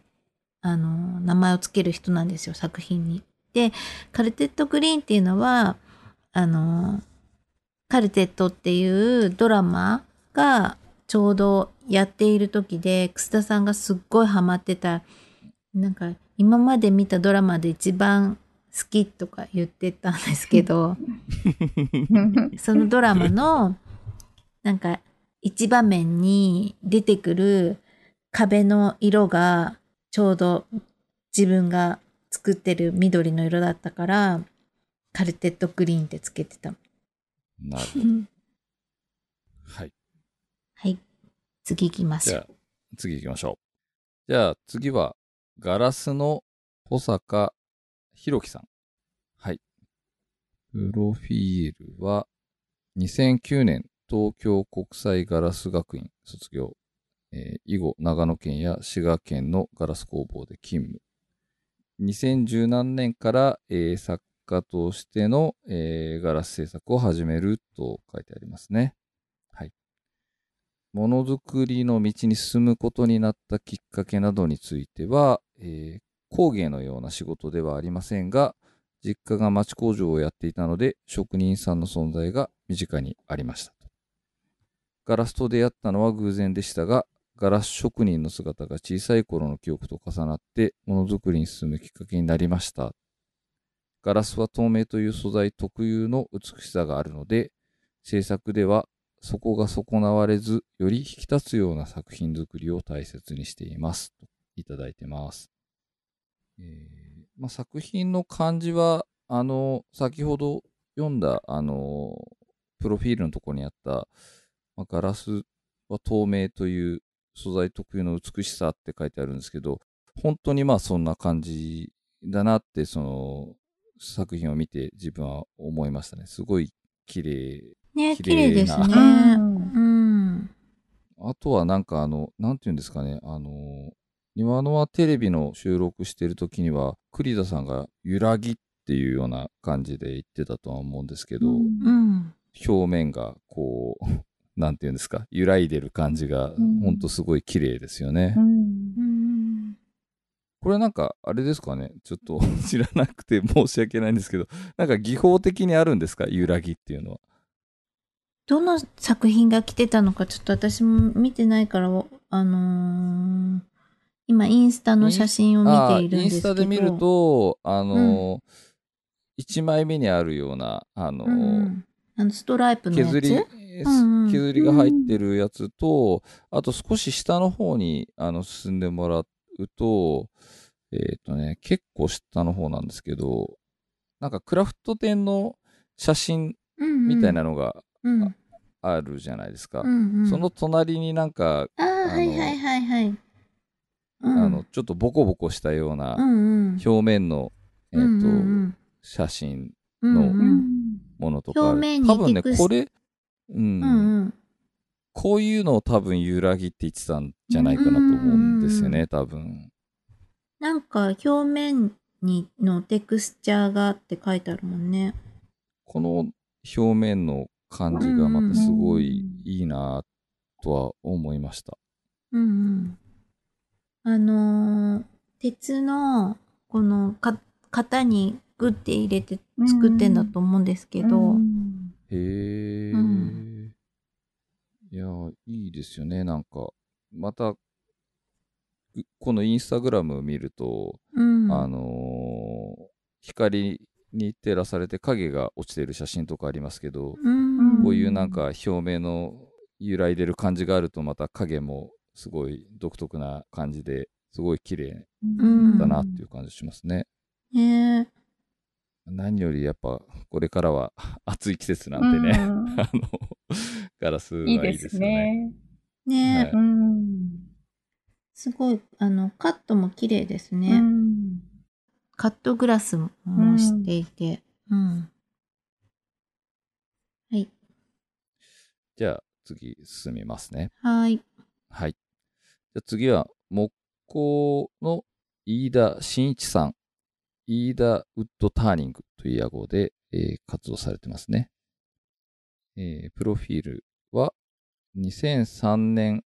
あの、名前をつける人なんですよ、作品に。で、カルテットグリーンっていうのは、あの、カルテットっていうドラマがちょうどやっている時で、楠田さんがすっごいハマってた、なんか今まで見たドラマで一番好きとか言ってたんですけど、そのドラマの、なんか一場面に出てくる壁の色がちょうど自分が作ってる緑の色だったから、カルテットグリーンってつけてた。なるほど。はい。はい。次行きましょう。じゃあ、次行きましょう。じゃあ、次は、ガラスの保坂弘樹さん。はい。プロフィールは、2009年東京国際ガラス学院卒業。えー以後、長野県や滋賀県のガラス工房で勤務。2017年から、えー作家としての、えーガラス制作を始めると書いてありますね。はい。ものづくりの道に進むことになったきっかけなどについては、えー工芸のような仕事ではありませんが、実家が町工場をやっていたので、職人さんの存在が身近にありました。ガラスと出会ったのは偶然でしたが、ガラス職人の姿が小さい頃の記憶と重なって、ものづくりに進むきっかけになりました。ガラスは透明という素材特有の美しさがあるので、制作ではそこが損なわれず、より引き立つような作品作りを大切にしています。といただいてます。えーまあ、作品の感じは、あの、先ほど読んだ、あの、プロフィールのところにあった、まあ、ガラスは透明という素材特有の美しさって書いてあるんですけど、本当にまあそんな感じだなって、その作品を見て自分は思いましたね。すごい綺麗ね、綺綺麗ですね。うんうん。あとはなんかあの、なんていうんですかね、あの、今のはテレビの収録してる時には、栗田さんが揺らぎっていうような感じで言ってたとは思うんですけど、うん。表面がこう、なんていうんですか、揺らいでる感じが、んほんとすごい綺麗ですよね。うん。これなんか、あれですかね、ちょっと 知らなくて申し訳ないんですけど、なんか技法的にあるんですか？揺らぎっていうのは。どの作品が来てたのかちょっと私も見てないから、あのー今インスタの写真を見あているんインスですけど。タで見ると、あのー、1枚目にあるような、あのーうんうん、あのストライプのやつ？削り、うんうん。削りが入ってるやつと、あと少し下の方にあの進んでもらうと、えっ、とね、結構下の方なんですけど、なんかクラフト店の写真みたいなのがうんうん。あるじゃないですか。うんうん。その隣になんか、ああ、はいはいはいはい。うん。あの、ちょっとボコボコしたようなうんうん、表面の、えっ、と、うんうん写真うんのうんうん。ものとか。表面に多分ね、これ、うん、うんうんこういうのを多分揺らぎって言ってたんじゃないかなと思うんですよね、多分。なんか表面にのテクスチャーがって書いてあるもんね。この表面の感じがまたすごいいいなとは思いました。うんうん。あのー鉄のこのか型にグッて入れて作ってんだと思うんですけど、へえ、うん。いや、いいですよね、なんか。また、うこのインスタグラム見ると、うん。あのー光に照らされて影が落ちてる写真とかありますけど、うん。こういうなんか表面の揺らいでる感じがあるとまた影もすごい独特な感じですごい綺麗うん。だなっていう感じしますね。ね何よりやっぱこれからは 暑い季節なんでね、うん あの、ガラスはいいいいでですすよね。ね。ね、はいうんすごいあのカットも綺麗ですうね。んカットグラスもしていて、うん。はい。じゃあ次進みますね。はい。はい。じゃあ次は木工の飯田真一さん。イーダ・ウッド・ターニングという屋号で、えー活動されてますね。えープロフィールは、2003年、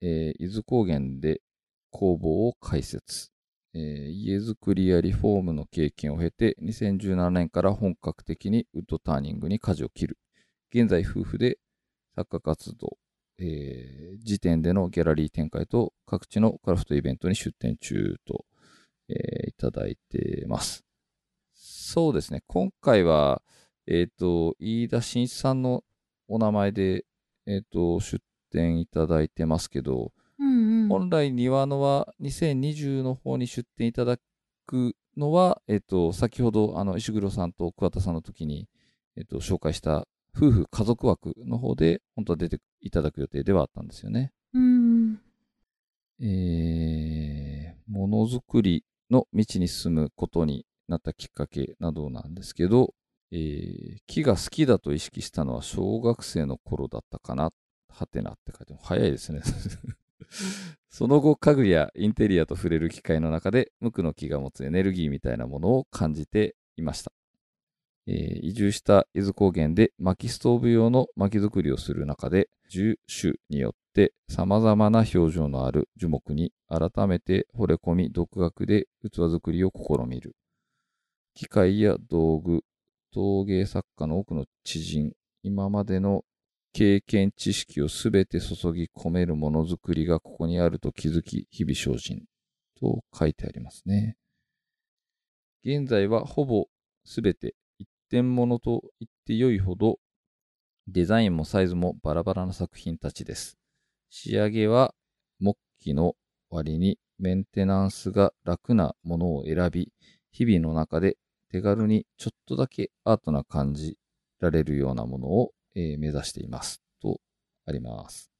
えー伊豆高原で工房を開設。えー家づくりやリフォームの経験を経て、2017年から本格的にウッドターニングに舵を切る。現在夫婦で作家活動、えー時点でのギャラリー展開と各地のクラフトイベントに出展中と、えーいただいてます。そうですね。今回は、えっ、と、飯田真一さんのお名前で、えっ、と、出展いただいてますけど、うんうん。本来庭のは2020の方に出展いただくのは、えっ、と、先ほど、あの、石黒さんと桑田さんの時に、えっ、と、紹介した夫婦家族枠の方で、本当は出ていただく予定ではあったんですよね。うん。えー、ものづくりの道に進むことになったきっかけなどなんですけど、えー木が好きだと意識したのは小学生の頃だったかな。はてなって書いてある。早いですね。その後、家具やインテリアと触れる機会の中で、無垢の木が持つエネルギーみたいなものを感じていました。えー移住した伊豆高原で薪ストーブ用の薪作りをする中で、樹種によって様々な表情のある樹木に改めて惚れ込み、独学で器作りを試みる。機械や道具、陶芸作家の多くの知人、今までの経験知識をすべて注ぎ込めるものづくりがここにあると気づき、日々精進。と書いてありますね。現在はほぼすべて一点物と言って良いほど、デザインもサイズもバラバラな作品たちです。仕上げは木器の割にメンテナンスが楽なものを選び、日々の中で手軽にちょっとだけアートな感じられるようなものを、えー目指しています。とあります。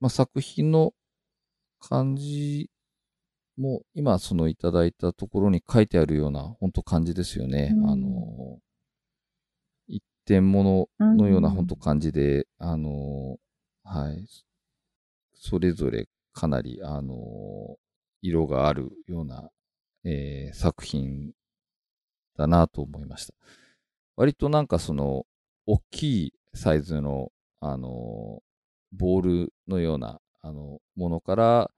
まあ、作品の感じも今そのいただいたところに書いてあるような本当感じですよね。うんあの、一点物のようなうん本当感じで、あの、はい。それぞれかなり、あの、色があるような、えー作品だなと思いました。割となんかその、大きいサイズの、あの、ボールのような、あの、ものから、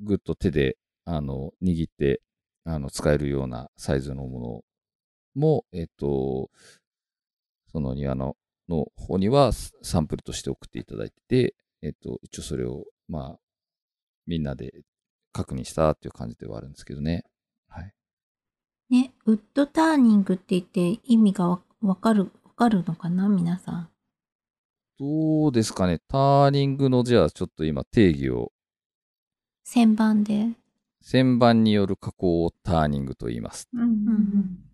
ぐっと手で、あの、握って、あの、使えるようなサイズのものも、えっと、その庭の、の方にはササンプルとして送っていただいてて、えっと、一応それを、まあ、みんなで確認したっていう感じではあるんですけどね。はい。ね、ウッドターニングって言って意味がわわかる、わかるのかな？皆さん。どうですかね？ターニングの、じゃあちょっと今定義を、旋盤で。旋盤による加工をターニングと言います。うんうんうんん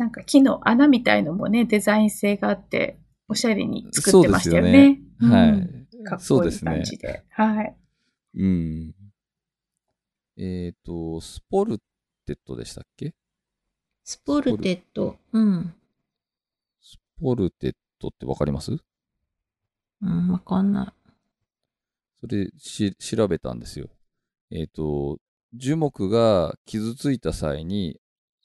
なんか木の穴みたいのもね、デザイン性があって、おしゃれに作ってましたよそうね。はうんい。かっそうですねこいい感。じで。はい。うん。えっ、と、スポルテッドでしたっけ？スポルテッド。うん。スポルテッドってわかります？うん、わかんなそれし調べたんですよ。えっ、と、樹木が傷ついた際に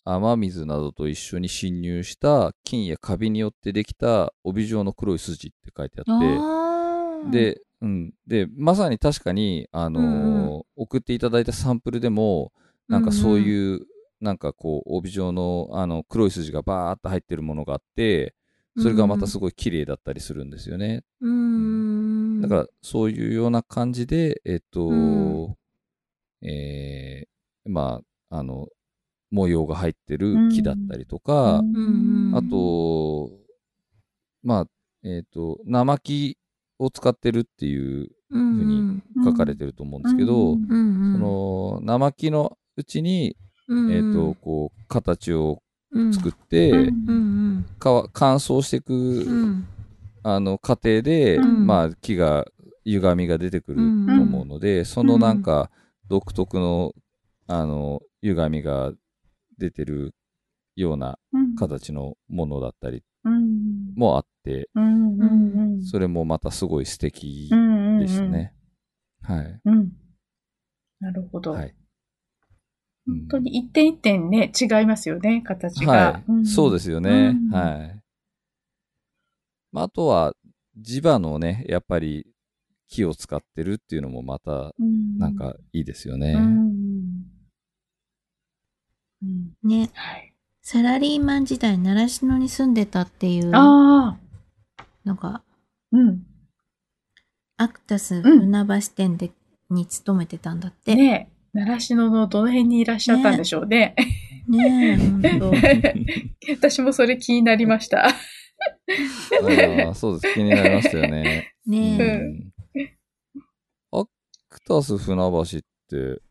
雨水などと一緒に侵入した菌やカビによってできた帯状の黒い筋って書いてい。あって、で、うん。で、まさに確かに、あのーうん送っていただいたサンプルでも、なんかそういう、なんかこう、帯状の、あの、黒い筋がバーっと入ってるものがあって、それがまたすごい綺麗だったりするんですよね。うーん。だから、そういうような感じで、えっと、うんえーまあ、あの、模様が入ってる木だったりとか、あと、まあ、えっ、と、生木を使ってるっていううん、ふうに書かれてると思うんですけど、その生木のうちに、えっ、と、こう、形をうん、作って、乾燥していく、うん。あの、過程で、うん。まあ、木が、歪みが出てくると思うので、そのなんか、独特の、あの、歪みが出てるようなうん形のものだったりうんもあって、うんそれもまたすごい素敵でしたね。はい。うん。なるほど。はい。本当に一点一点ね、違いますよね、形が。はい。そうですよね。うんはい。まあ、あとは、地場のね、やっぱり木を使ってるっていうのもまた、うんなんかいいですよね。うんうんね。はい。サラリーマン時代、習志野に住んでたっていうああ、のが、うん。アクタスん船橋店で、に勤めてたんだって。ねねえ、習志野のどの辺にいらっしゃったんでしょうね。え、ほんと。私もそれ気になりました。あーそうです。気になりましたよね。ねえ。うんアクタス船橋って、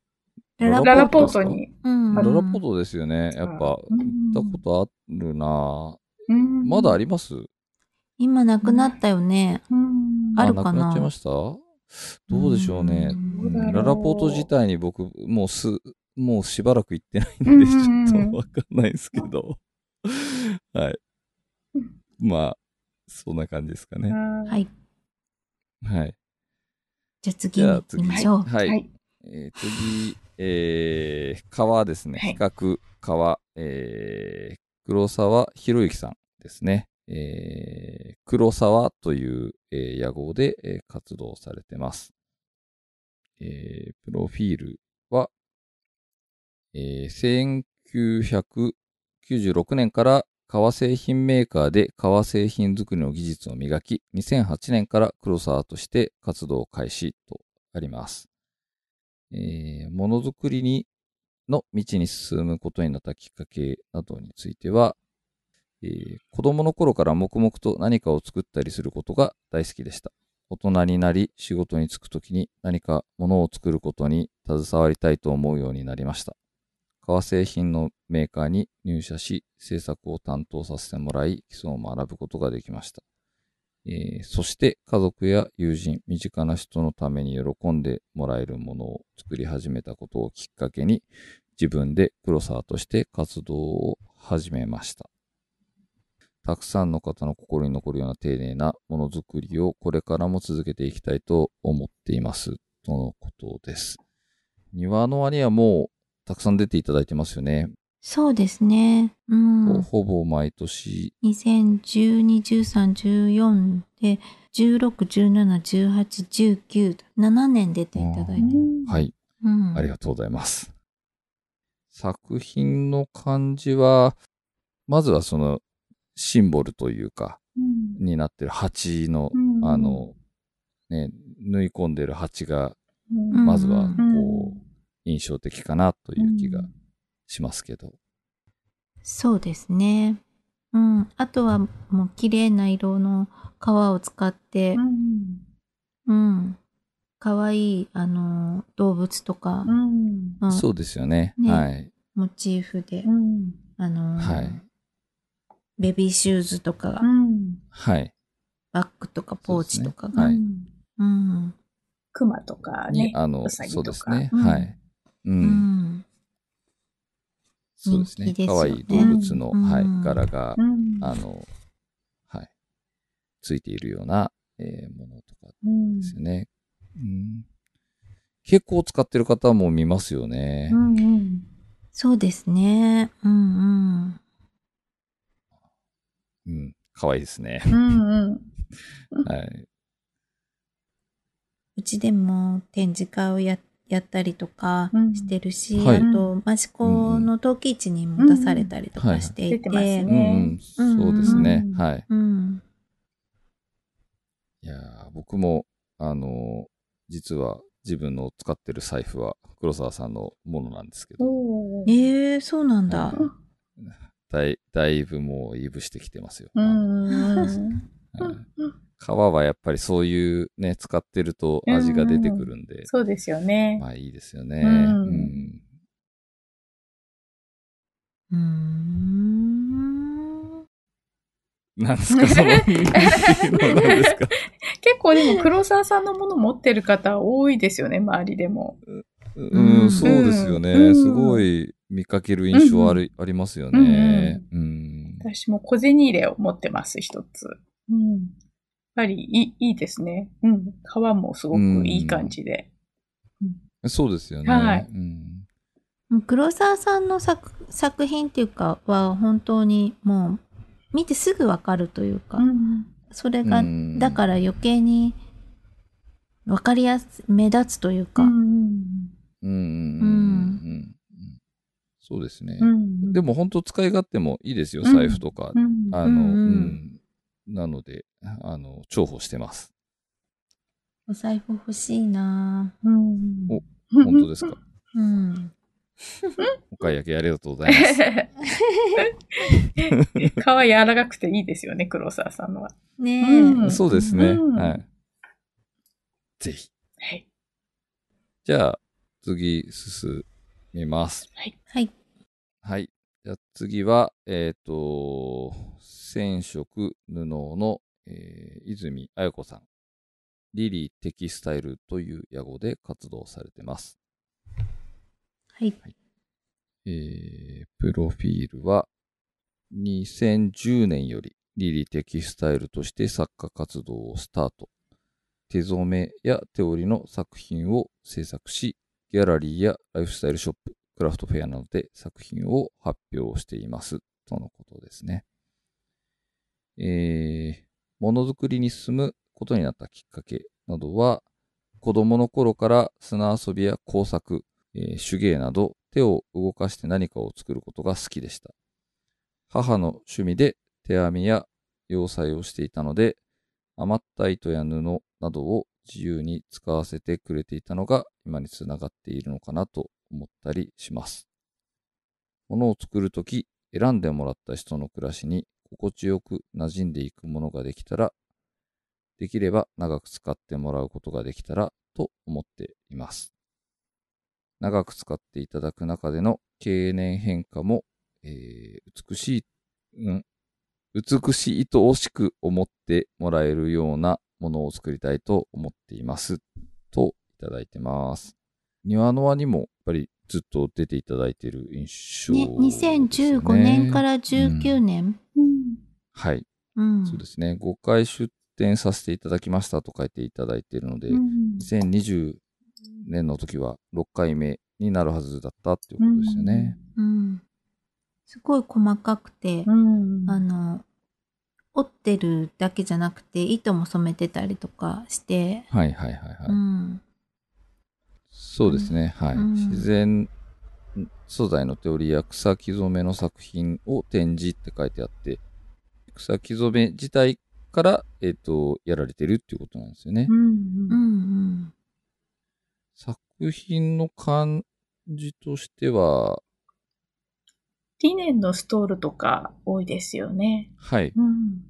ララポートに。うん。ララポートですよね。やっぱ、うん行ったことあるなうんまだあります？今なくなったよね。うんあるかな？なくなっちゃいました？どうでしょうね。うんララポート自体に僕、もうす、もうしばらく行ってないんで、ちうんょっとわかんないですけど。はい。まあ、そんな感じですかね。は。はいはい。じゃあ次に行きましょう。はい。はい。えー次、えー、川ですね。はい比較川、えー、黒沢博之さんですね。えー、黒沢という、えー屋号で、えー活動されてます。えー、プロフィールは、えー、1996年から革製品メーカーで革製品作りの技術を磨き、2008年から黒沢として活動を開始とあります。えーものづくりにの道に進むことになったきっかけなどについては、えー子供の頃から黙々と何かを作ったりすることが大好きでした。大人になり仕事に就くときに何か物を作ることに携わりたいと思うようになりました。革製品のメーカーに入社し、制作を担当させてもらい、基礎を学ぶことができました。えーそして家族や友人、身近な人のために喜んでもらえるものを作り始めたことをきっかけに、自分で黒沢として活動を始めました。たくさんの方の心に残るような丁寧なものづくりをこれからも続けていきたいと思っています。とのことです。庭の輪にはもうたくさん出ていただいてますよね。そうですね。うん。ほぼ毎年、2012、13、14で、16、17、18、19と7年出ていただいて。はい、うん。ありがとうございます。作品の感じは、まずはそのシンボルというか、うんになってる蜂の、うんあの、ね、縫い込んでる蜂が、うんまずはうんこう、印象的かなという気がしますけど。そうですね。うん。あとはもう綺麗な色の革を使ってう、んうん。かわいい、あの、動物とかう、んうんそうですよね。ねはい。モチーフでう、んあの、はい。ベビーシューズとかが、うんはい。バッグとかポーチとかが、はいうん。熊とかね。にあの、うさぎそうとかですね。うんはい。う。うんん。そうですね可よね愛い動物の、うんはい、柄がう、んあの、はい、ついているような、えーものとかうんですよね。うん。結構使ってる方も見ますよね。うんうんそうですね。うんうん。うん。可愛いですね。うんうん はい。うちでも展示会をややったりとかうん。してるし、はい。あと、益子の陶器市にも出されたりとかしていうんうん。はいて、うん。そうですね。う。んはい。うん。いやー僕も、あのー実は自分の使ってる財布は黒沢さんのものなんですけど、ええそうなんだ。はい。だいだいぶもういぶしてきてますよ。う皮はやっぱりそういうね、使ってると味が出てくるんで、そうですよね。まあいいですよね。うんうん。なんですか、その。結構でも黒沢さんのもの持ってる方多いですよね、周りでも。うん、そうですよね。うんすごい見かける印象ある、ありますよね。うん。私も小銭入れを持ってます、一つ。うん。やっぱりいいいいですね。うん。皮もすごくいい感じで。そうですよね。はいうん。黒沢さんの作作品っていうかは本当にもう見てすぐわかるというか、うんそれがうんだから余計にわかりやす目立つというか、うんうんうんうんうんうん。そうですね。うんでも本当使い勝手もいいですよ、うん財布とか。うんあの、うんうんうんなので、あの、重宝してます。お財布欲しいなうんお本当ですか？ぁ うん。お買い上げありがとうございます。皮柔らかくていいですよね、黒沢さんのは。ねえ、うんそうですね。うんはい。ぜひ。はい。じゃあ、次、進みます。はい。はい。じゃあ次は、えっ、と、染色布の、えー泉彩子さん。リリーテキスタイルという屋号で活動されてます。はい。えープロフィールは、2010年よりリリーテキスタイルとして作家活動をスタート。手染めや手織りの作品を制作し、ギャラリーやライフスタイルショップ、クラフトフェアなどで作品を発表しています。とのことですね。えー、ものづくりに進むことになったきっかけなどは、子供の頃から砂遊びや工作、えー手芸など手を動かして何かを作ることが好きでした。母の趣味で手編みや洋裁をしていたので、余った糸や布などを自由に使わせてくれていたのが今につながっているのかなと思ったりします。物を作るとき、選んでもらった人の暮らしに心地よく馴染んでいくものができたら、できれば長く使ってもらうことができたらと思っています。長く使っていただく中での経年変化も、えー美しい、うん、美しいと惜しく思ってもらえるようなものを作りたいと思っています。とただいてます。庭の輪にもやっぱりずっと出ていただいている印象ね、ですね。2015年から19年。うん？はい、うん。そうですね。5回出展させていただきましたと書いていただいているので、うん2020年の時は6回目になるはずだったっていうことですよね。うん。すごい細かくて、うんあの、折ってるだけじゃなくて、糸も染めてたりとかして、はいはいはいはい。うん。そうですね。はい。うん自然素材の手織りや草木染めの作品を展示って書いてあって、草木染め自体から、えっ、と、やられてるっていうことなんですよね。うんうんうん。作品の感じとしては、リネンのストールとか多いですよね。はい。うん。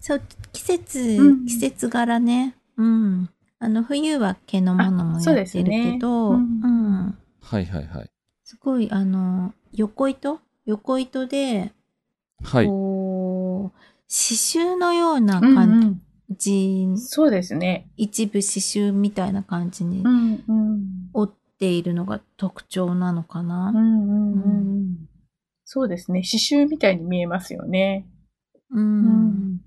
そう、季節、うん季節柄ね。うん。あの、冬は毛のものもあそうやってるですねけど、ううんん。はいはいはい。すごい、あの、横糸？横糸で、はい。こう、刺繍のようなうん感うじ、んそうですね。一部刺繍みたいな感じにうんうん。折っているのが特徴なのかな？うんうんうんうん。そうですね。刺繍みたいに見えますよね。う。。うん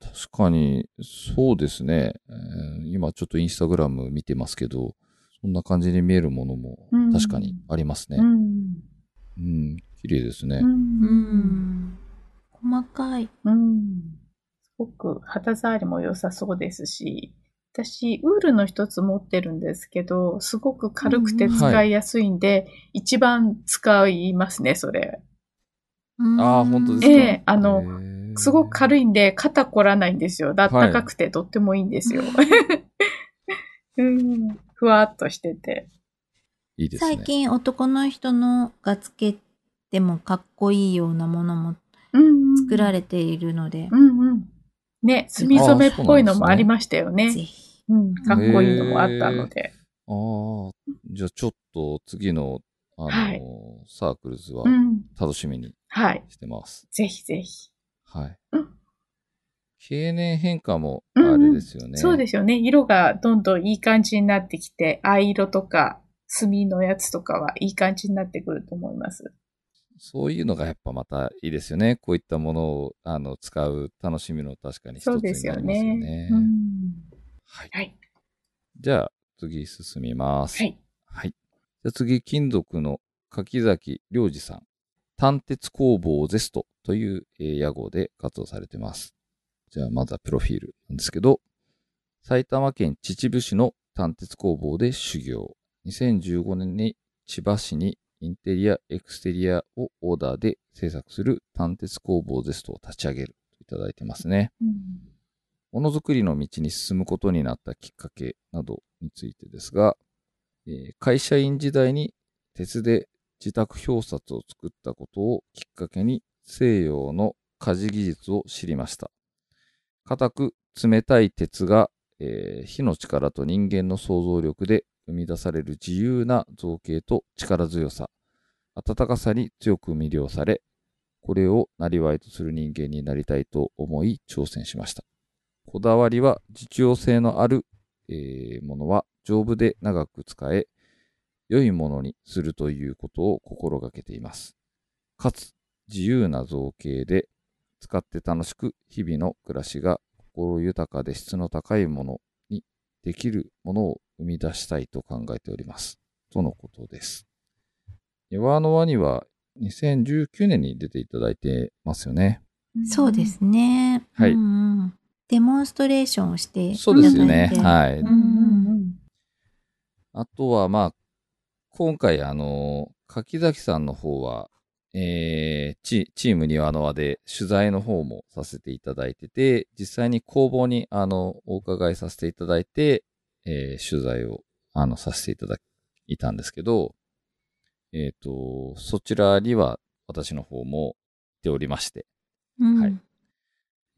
確かに、そうですね、えー今ちょっとインスタグラム見てますけど、そんな感じに見えるものもうん確かにありますね。うん。うん、綺麗ですね。う。うんん。細かい。うん。すごく肌触りも良さそうですし、私、ウールの一つ持ってるんですけど、すごく軽くて使いやすいんで、一番使いますね、それ。ああ、本当ですか？ええあのすごく軽いんで、肩凝らないんですよ。だったかくてとってもいいんですよ。うん。ふわっとしてて。いいですね。最近男の人のがつけてもかっこいいようなものもうん、作られているので、うんうん。ね、墨染めっぽいのもありましたよね。ぜひ。うん、かっこいいのもあったので。ああ、じゃあちょっと次の、あの、はいサークルズはうん。楽しみにはい。してます。ぜひぜひ。はい。うん経年変化もあうんうんれですよね。そうですよね。色がどんどんいい感じになってきて、藍色とか、墨のやつとかはいい感じになってくると思います。そういうのがやっぱまたいいですよね。こういったものをあの使う楽しみの確かに一つになりますよですよね。ね。うんはい。はい。じゃあ次進みます。はい。はい。じゃあ次、金属の柿崎良二さん、単鉄工房ゼストという、えー屋号で活動されてます。じゃあ、まずはプロフィールなんですけど、埼玉県秩父市の単鉄工房で修行。2015年に千葉市にインテリア、エクステリアをオーダーで制作する単鉄工房ゼストを立ち上げるといただいてますね。ものづくりの道に進むことになったきっかけなどについてですが、え会社員時代に鉄で自宅表札を作ったことをきっかけに西洋の家事技術を知りました。硬く冷たい鉄が、えー火の力と人間の想像力で生み出される自由な造形と力強さ、温かさに強く魅了され、これをなりとする人間になりたいと思い挑戦しました。こだわりは実用性のある、えーものは丈夫で長く使え、良いものにするということを心がけています。かつ、自由な造形で使って楽しく日々の暮らしが心豊かで質の高いものにできるものを生み出したいと考えております。とのことです。岩の輪には2019年に出ていただいてますよね。そうですね。はいうんうんデモンストレーションをしてそうですよね。はい。うんあとは、まあ、今回、あの、柿崎さんの方は、えーチ、チーム庭の輪で取材の方もさせていただいてて、実際に工房に、あの、お伺いさせていただいて、えー取材を、あの、させていただいたんですけど、えっ、と、そちらには私の方も行っておりまして、うん。はい。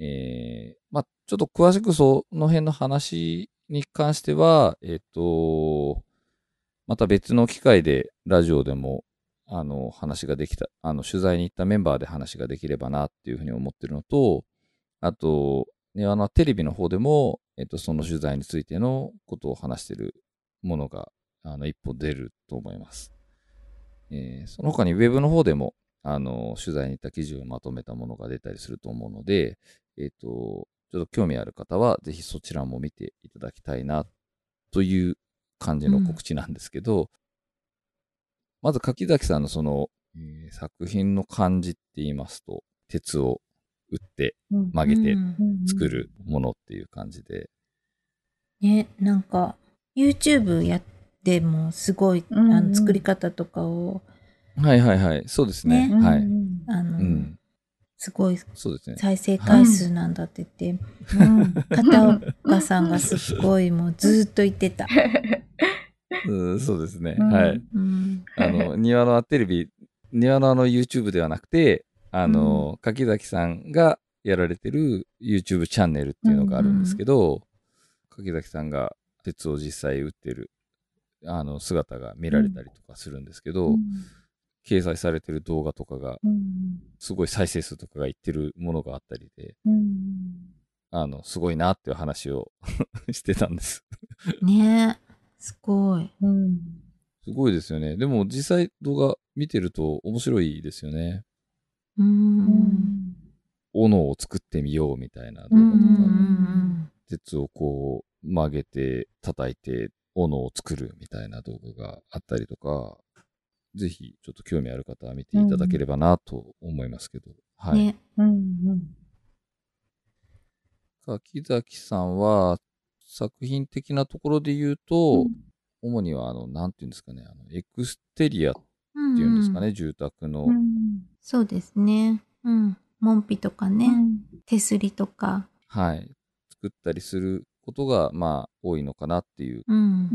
えーまあ、ちょっと詳しくその辺の話に関しては、えっ、と、また別の機会でラジオでも、あの、話ができた、あの、取材に行ったメンバーで話ができればなっていうふうに思ってるのと、あと、ね、あの、テレビの方でも、えっ、と、その取材についてのことを話してるものが、あの、一歩出ると思います。えーその他にウェブの方でも、あの、取材に行った記事をまとめたものが出たりすると思うので、えっ、と、ちょっと興味ある方は、ぜひそちらも見ていただきたいな、という感じの告知なんですけど、まず柿崎さんのその、えー作品の感じって言いますと、鉄を打って曲げてうん。作るものっていう感じで、ね、なんか、YouTube やってもすごい、うんうん。あの作り方とかを、はいはいはい、そうですね。ね。はい。あの、うん。すごいそうですね。再生回数なんだって言って、片岡さんがすっごいもうずーっと言ってた。うん、そうですね。うんはい。うん。あの、庭のテレビ、庭のあの YouTube ではなくて、あの、柿崎さんがやられてる YouTube チャンネルっていうのがあるんですけど、柿崎さんが鉄を実際打ってる、あの、姿が見られたりとかするんですけど、掲載されてる動画とかが、すごい再生数とかがいってるものがあったりで、あの、すごいなっていう話を してたんです。ねすごい。すごいですよね。でも実際動画見てると面白いですよね。うん。斧を作ってみようみたいな動画とか、うんうん鉄をこう曲げて叩いて斧を作るみたいな動画があったりとか、ぜひちょっと興味ある方は見ていただければなと思いますけど。はい。ね。柿崎さんは作品的なところで言うと、主にはあの、なんていうんですかね、あの、エクステリアっていうんですかね、住宅の、そうですね。うん。門扉とかね、手すりとか。はい、作ったりすることが、まあ、多いのかなっていううん。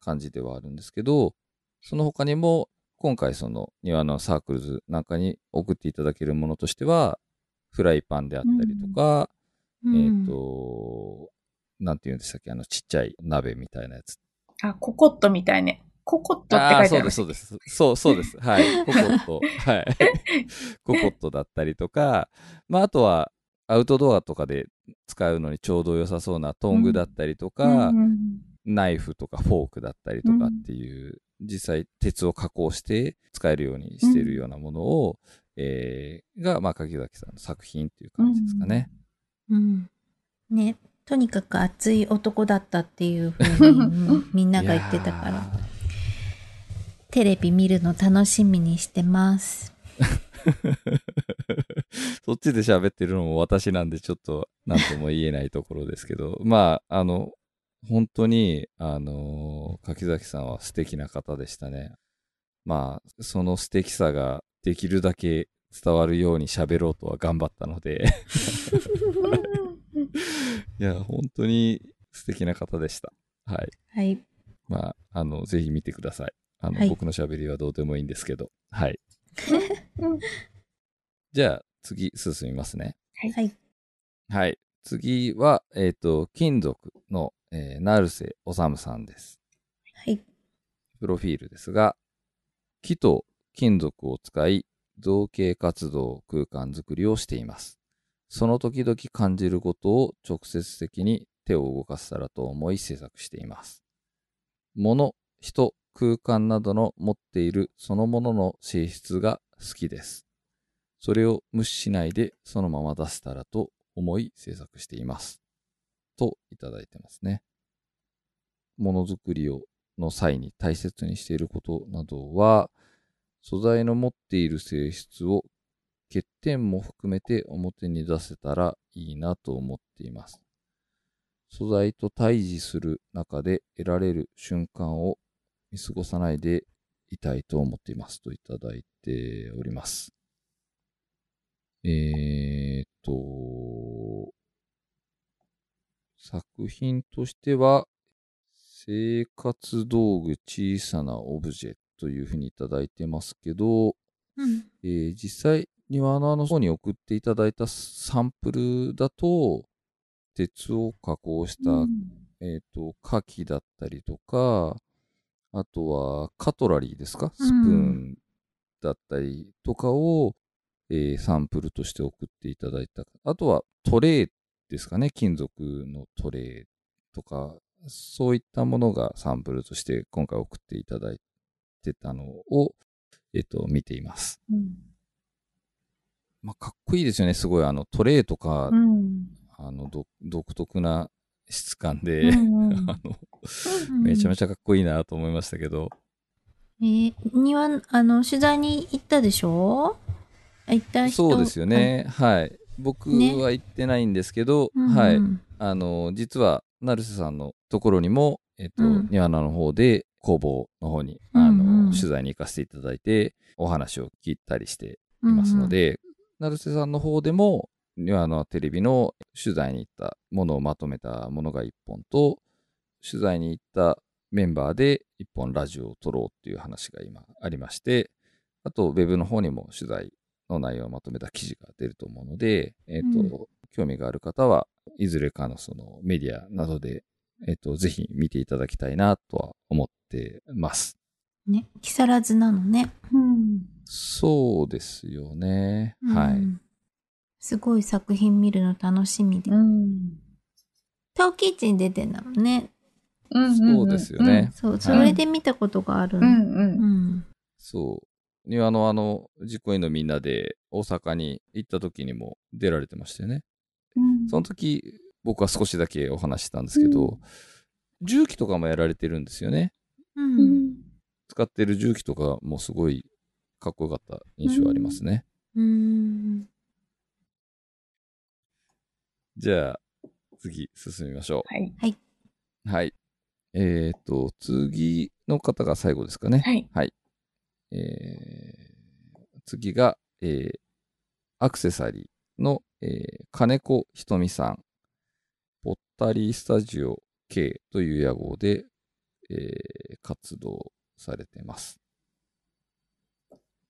感じではあるんですけど、その他にも、今回その庭のサークルズなんかに送っていただけるものとしては、フライパンであったりとか、うんえっ、と、なんていうんでしたっけ、あのちっちゃい鍋みたいなやつ。あ、ココットみたいね。ココットって書ああー、いてあるそうです、そうです。そう、そうです。はい。ココット。はい。ココットだったりとか、まあ、あとは、アウトドアとかで使うのにちょうど良さそうなトングだったりとか、ナイフとかフォークだったりとかっていう、実際鉄を加工して使えるようにしているようなものを、えーが、まあ、柿崎さんの作品っていう感じですかね。うん。ね。とにかく熱い男だったっていうふうにうん みんなが言ってたから。テレビ見るの楽しみにしてます。そっちで喋ってるのも私なんでちょっと何とも言えないところですけど、まあ、あの、本当に、あの、柿崎さんは素敵な方でしたね。まあ、その素敵さができるだけ伝わるように喋ろうとは頑張ったので、いや、本当に素敵な方でした。はい。はい。まあ、あの、ぜひ見てください。あの、はい僕の喋りはどうでもいいんですけど。はい。じゃあ、次、進みますね。はい。はい。次は、えっ、と、金属の、えー、成瀬治さんです。はい。プロフィールですが、木と金属を使い、造形活動、空間づくりをしています。その時々感じることを直接的に手を動かせたらと思い制作しています。物、人、空間などの持っているそのものの性質が好きです。それを無視しないでそのまま出せたらと思い制作しています。といただいてますね。ものづくりをの際に大切にしていることなどは、素材の持っている性質を欠点も含めて表に出せたらいいなと思っています。素材と対峙する中で得られる瞬間を見過ごさないでいたいと思っていますといただいております。えーっと、作品としては、生活道具小さなオブジェというふうにいただいてますけど、うん。えー実際、庭のの方に送っていただいたサンプルだと、鉄を加工した、えっ、と、火器だったりとか、あとはカトラリーですか？スプーンだったりとかを、えーサンプルとして送っていただいた。あとはトレーですかね金属のトレーとか、そういったものがサンプルとして今回送っていただいてたのを、えっ、と、見ています。うんまあ、かっこいいですよね。すごい、あの、トレーとか、うんあの、ど独特な質感で、うん あの、めちゃめちゃかっこいいなと思いましたけど、えー、庭、あの、取材に行ったでしょ？あ行った人そうですよ。ね。はい。僕ね。は行ってないんですけど、うんはい。あの、実は、成瀬さんのところにも、えっと、うん。ニワナの方で、工房の方に、うんあの、うん取材に行かせていただいて、お話を聞いたりしていますので、成瀬さんの方でも、ニワナテレビの取材に行ったものをまとめたものが1本と、取材に行ったメンバーで1本ラジオを撮ろうっていう話が今ありまして、あと、ウェブの方にも取材の内容をまとめた記事が出ると思うので、えっ、と、うん興味がある方は、いずれかのそのメディアなどで、えっ、と、ぜひ見ていただきたいなとは思ってます。うんね、木更津なのね。うんそうですよね。はい。うんすごい作品見るの楽しみで。うんタオキッチン出てんだもんね。うんそうですよね。そう、それで見たことがあるの。うんうんうん。そう。庭のあの、実行委員のみんなで大阪に行った時にも出られてましたよね。うんその時、僕は少しだけお話ししたんですけど、重機とかもやられてるんですよね。う。うんん使ってる重機とかもすごいかっこよかった印象ありますね。うん。じゃあ、次進みましょはい。う。はい。えっ、と、次の方が最後ですかね。はい。えー次が、えーアクセサリーの、えー金子ひとみさん。ポッタリースタジオ K という屋号で、えー活動されています。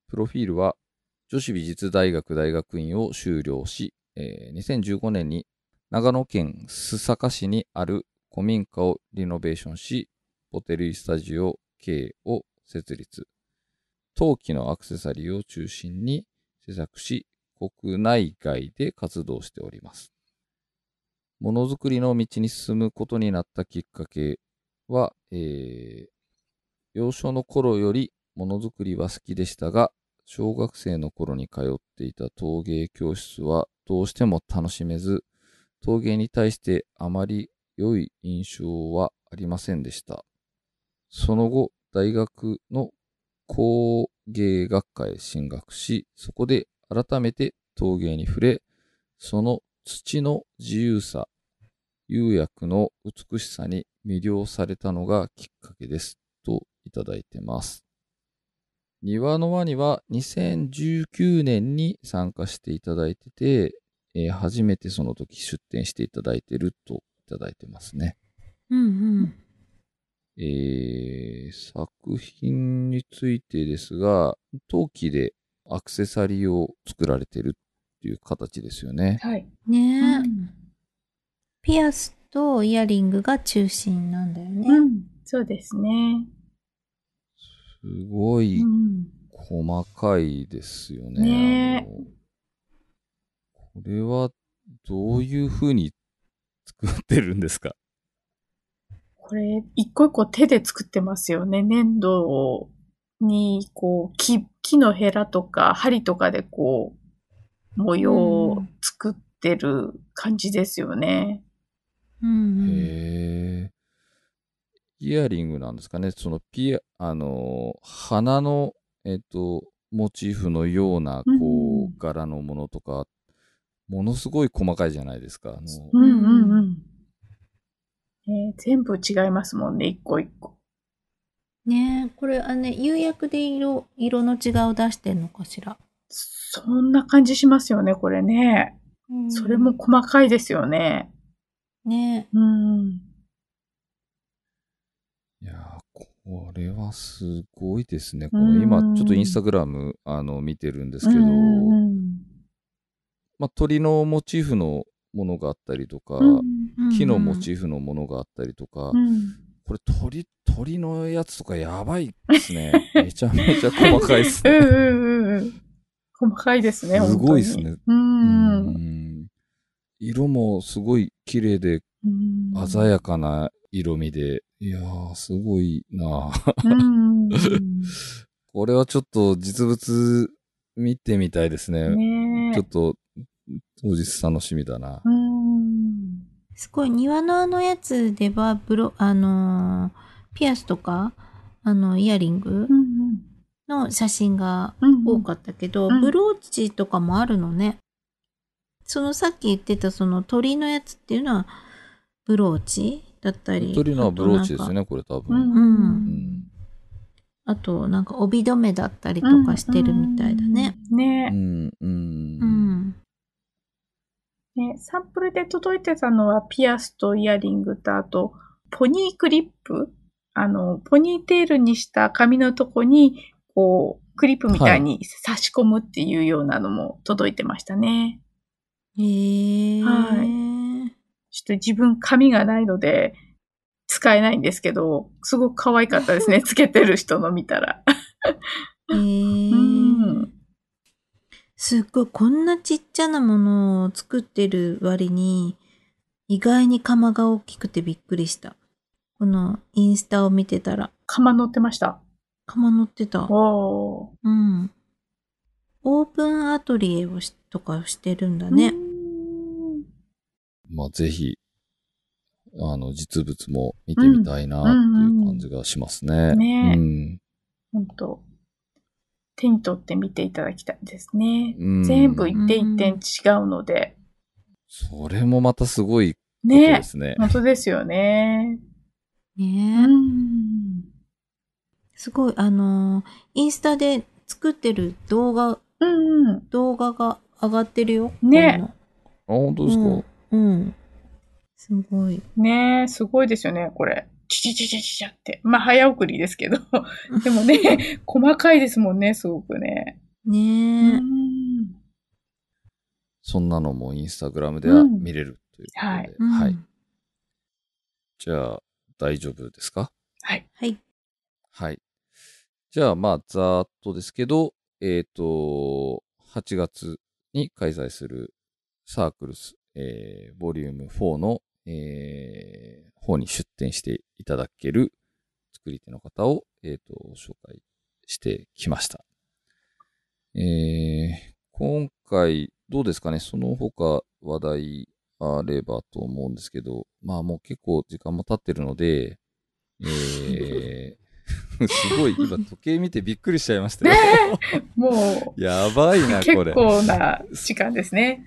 プロフィールは、女子美術大学大学院を修了し、えー2015年に長野県須坂市にある古民家をリノベーションし、ポテリースタジオ K を設立。陶器のアクセサリーを中心に制作し、国内外で活動しております。ものづくりの道に進むことになったきっかけは、えー幼少の頃よりものづくりは好きでしたが、小学生の頃に通っていた陶芸教室はどうしても楽しめず、陶芸に対してあまり良い印象はありませんでした。その後、大学の工芸学科へ進学し、そこで改めて陶芸に触れ、その土の自由さ、釉薬の美しさに魅了されたのがきっかけです。といただいてます。庭の輪には2019年に参加していただいてて、えー初めてその時出展していただいてるといただいてますね。うんうん。えー作品についてですが、陶器でアクセサリーを作られてるっていう形ですよね。はい。ねえ、うんピアスとイヤリングが中心なんだよね。うん。そうですね。すごいうん。細かいですよね。ねあのこれはどういう風に作ってるんですか？これ、一個一個手で作ってますよね。粘土に、こう、木、木のヘラとか針とかでこう、模様を作ってる感じですよね。うんうん。へえ。イヤリングなんですかね。そのピア、あの、花の、えっ、と、モチーフのような、こう、うん柄のものとか、ものすごい細かいじゃないですか。あのうんうんうん。ね全部違いますもんね、一個一個。ねえ、これ、あのね、釉薬で色、色の違いを出してんのかしら？そんな感じしますよね、これね。それも細かいですよね。ねうん。いやーこれはすごいですね。この今、ちょっとインスタグラム、あの、見てるんですけど、うんうんまあ、鳥のモチーフのものがあったりとか。木のモチーーフのものがあったりとか、うんこれ鳥、鳥のやつとかやばいですね。めちゃめちゃ細かいですね。うんうんうんうん。細かいですね、すごいですね。うん。うん色もすごい綺麗でうん鮮やかな色味で、いやー、すごいな。これはちょっと実物見てみたいですね。ねえ。ちょっと当日楽しみだな。うん。すごい、庭のあのやつでは、ブロ、あのーピアスとか、あの、イヤリングうんうんの写真がうん多かったけど、うんブローチとかもあるのね。そのさっき言ってたその鳥のやつっていうのはブローチだったり。鳥のはブローチです。ね、これ多う分。うんうんあとなんか帯留めだったりとかしてるみたいだね。。うんねうん、う。うんん。ね、サンプルで届いてたのはピアスとイヤリングとあとポニークリップ？あの、ポニーテールにした髪のとこに、こう、クリップみたいに差し込むっていうようなのも届いてましたね。へえ。はちょっと自分髪がないので使えないんですけど、すごく可愛かったですね。つけてる人の見たら。へえ。うんすっごい、こんなちっちゃなものを作ってる割に、意外に釜が大きくてびっくりした。このインスタを見てたら、釜乗ってました。釜乗ってた。おー。うん。オープンアトリエをしとかしてるんだねう。んまあ、ぜひ、あの、実物も見てみたいなっていう感じがしますね。うんねえうん本当手に取って見ていただきたいですね。うん全部一点一点違うので。それもまたすごいことねですね。本当ですよね。うね。すごい、あのーインスタで作ってる動画、うんうん。動画が上がってるよ。ねこあ、本当ですか、うんうん。すごい。ねえ、すごいですよね、これ。チチチチチチって。まあ、早送りですけど。でもね、細かいですもんね、すごくね。ねえ。そんなのもインスタグラムでは見れるということで。はいうんはい。じゃあ、大丈夫ですかはい。はい。はい。じゃあ、まあ、ざーっとですけど、えっ、と、8月に開催するサークルス、えー、ボリューム4の、えー、方に出展していただける作り手の方を、えっ、と、紹介してきました。えー、今回、どうですかね？その他話題あればと思うんですけど、まあもう結構時間も経ってるので、えー、すごい、今時計見てびっくりしちゃいましたよ。もやばいな、う、結これ。構な時間ですね。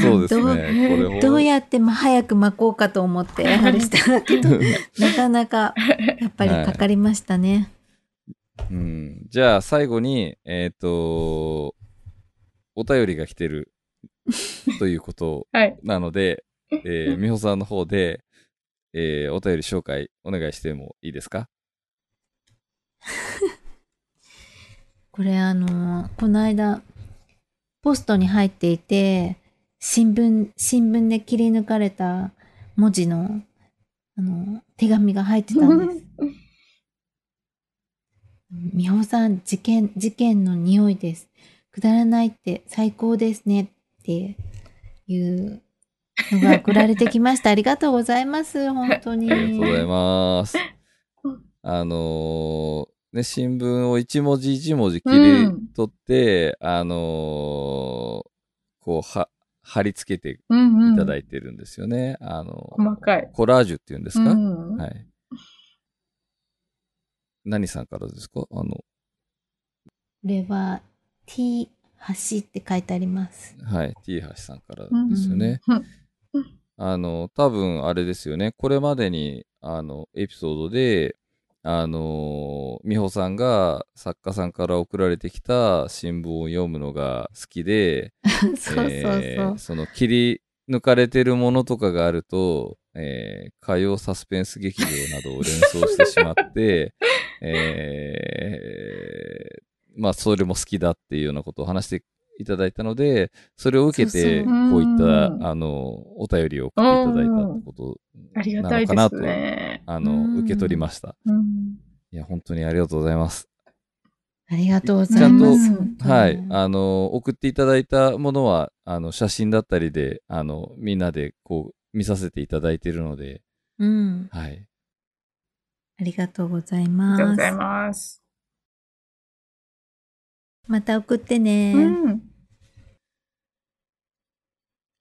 そうですね。こどうれどうやってま早く巻こうかと思って、あれしたけど、なかなか、やっぱりかかりましたね。うん、じゃあ最後に、えっ、と、お便りが来てるということはい。なので、えー、美穂さんの方で、えー、お便り紹介お願いしてもいいですか？これあの、この間、ポストに入っていて、新聞、新聞で切り抜かれた文字の、あの、手紙が入ってたんです。美穂さん、事件、事件の匂いです。くだらないって最高ですねっていうのが送られてきました。ありがとうございます。本当に。ありがとうございます。あのーね、新聞を一文字一文字切り取って、あのーこう、は、貼り付けてうんうん。いただいてるんですよね。あのー細かい。コラージュっていうんですか、うんはい。何さんからですか？あの、これは T 橋って書いてあります。はい。T 橋さんからですよね。うんあの、多分あれですよね。これまでに、あの、エピソードで、あの、美穂さんが作家さんから送られてきた新聞を読むのが好きで、その切り抜かれてるものとかがあると、えー火曜サスペンス劇場などを連想してしまって、えーまあ、それも好きだっていうようなことを話していただいたので、それを受けて、こういった、うんあの、お便りを送っていただいたってことありがなたいですのかなと、ね。あの、うん受け取りました。うんいや、本当にありがとうございます。ありがとうございます。ちゃんとはい。あの、送っていただいたものは、あの、写真だったりで、あの、みんなでこう、見させていただいているので、うん。はい。ありがとうございあります。がとうございます。また送ってね。うん。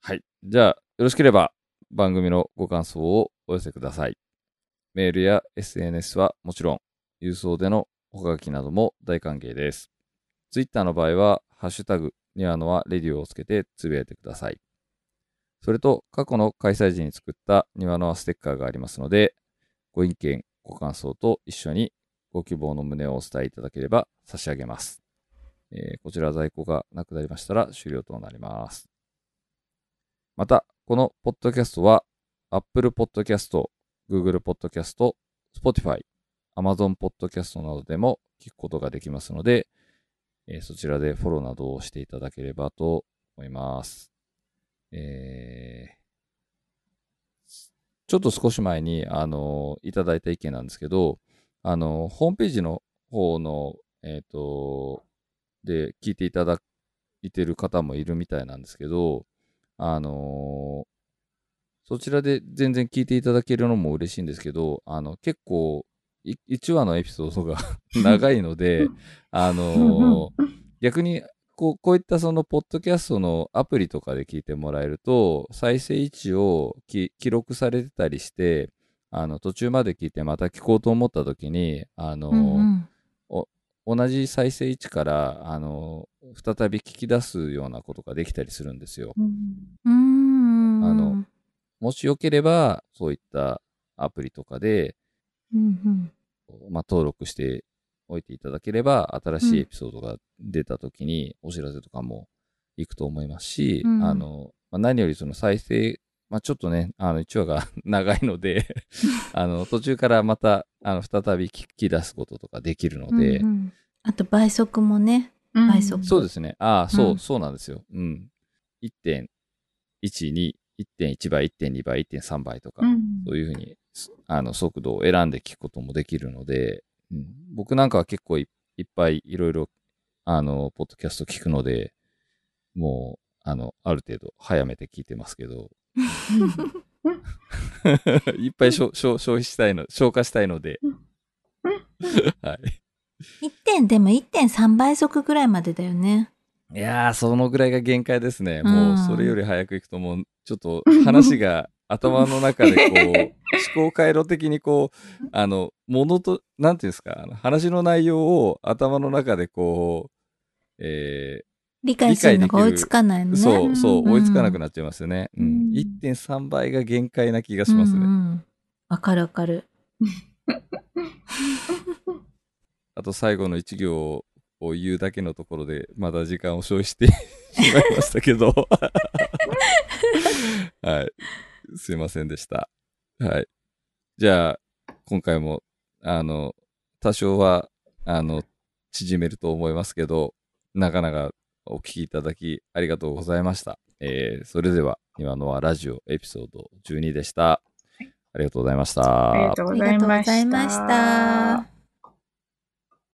はい。じゃあ、よろしければ、番組のご感想をお寄せください。メールや SNS はもちろん、郵送でのおはがきなども大歓迎です。ツイッターの場合は、ハッシュタグ、ニワノはレディオをつけてつぶやいてください。それと、過去の開催時に作ったニワノはステッカーがありますので、ご意見、ご感想と一緒にご希望の旨をお伝えいただければ差し上げます。えーこちら在庫がなくなりましたら終了となります。また、このポッドキャストは Apple Podcast、Google Podcast、Spotify、Amazon Podcast などでも聞くことができますので、えーそちらでフォローなどをしていただければと思います。えーちょっと少し前に、あのいただいた意見なんですけど、あのホームページの方の、えっ、と、で聞いていただいてる方もいるみたいなんですけど、あのーそちらで全然聞いていただけるのも嬉しいんですけど、あの、結構、い1話のエピソードが 長いので、あのー逆に、こう、こういったその、ポッドキャストのアプリとかで聞いてもらえると、再生位置をき記録されてたりして、あの、途中まで聞いてまた聞こうと思った時に、あのーうんうん同じ再生位置から、あの、再び聞き出すようなことができたりするんですよ。うーん。あのもしよければ、そういったアプリとかで、うんまあ、登録しておいていただければ、新しいエピソードが出た時にお知らせとかも行くと思いますし、うんあの、まあ、何よりその再生、まあ、ちょっとね、あの、1話が 長いので、あの、途中からまた、あの、再び聞き出すこととかできるのうん。で、うんうんあと倍速もね。うん倍速そうですね。ああ、そう、うんそうなんですよ。うん。1.12、1.1倍、1.2倍、1.3倍とか、うんそういうふうに、すあの、速度を選んで聞くこともできるので、うん、僕なんかは結構いいっぱいいろいろ、あの、ポッドキャスト聞くので、もう、あの、ある程度早めて聞いてますけど、いっぱい消費したいの、消化したいので、はい。1点、でも1.3倍速ぐらいまでだよね。いやー、そのぐらいが限界ですね。うん。もう、それより早く行くと、もう、ちょっと話が頭の中でこう、思考回路的にこう、あの、ものと、なん。ていうん。ですか、話の内容を頭の中でこう、え理解するのが追いつかないね。そう、そう、追いつかなくななっちゃいますよね。うんうん。1.3倍が限界な気がしますね。うんうんわかるわかる。あと最後の一行を言うだけのところで、まだ時間を消費して しまいましたけど。はい。すいませんでした。はい。じゃあ、今回も、あの、多少は、あの、縮めると思いますけど、なかなかお聞きいただきありがとうございました。えー、それでは、今のはラジオエピソード12でした。ありがとうございました。ありがとうございました。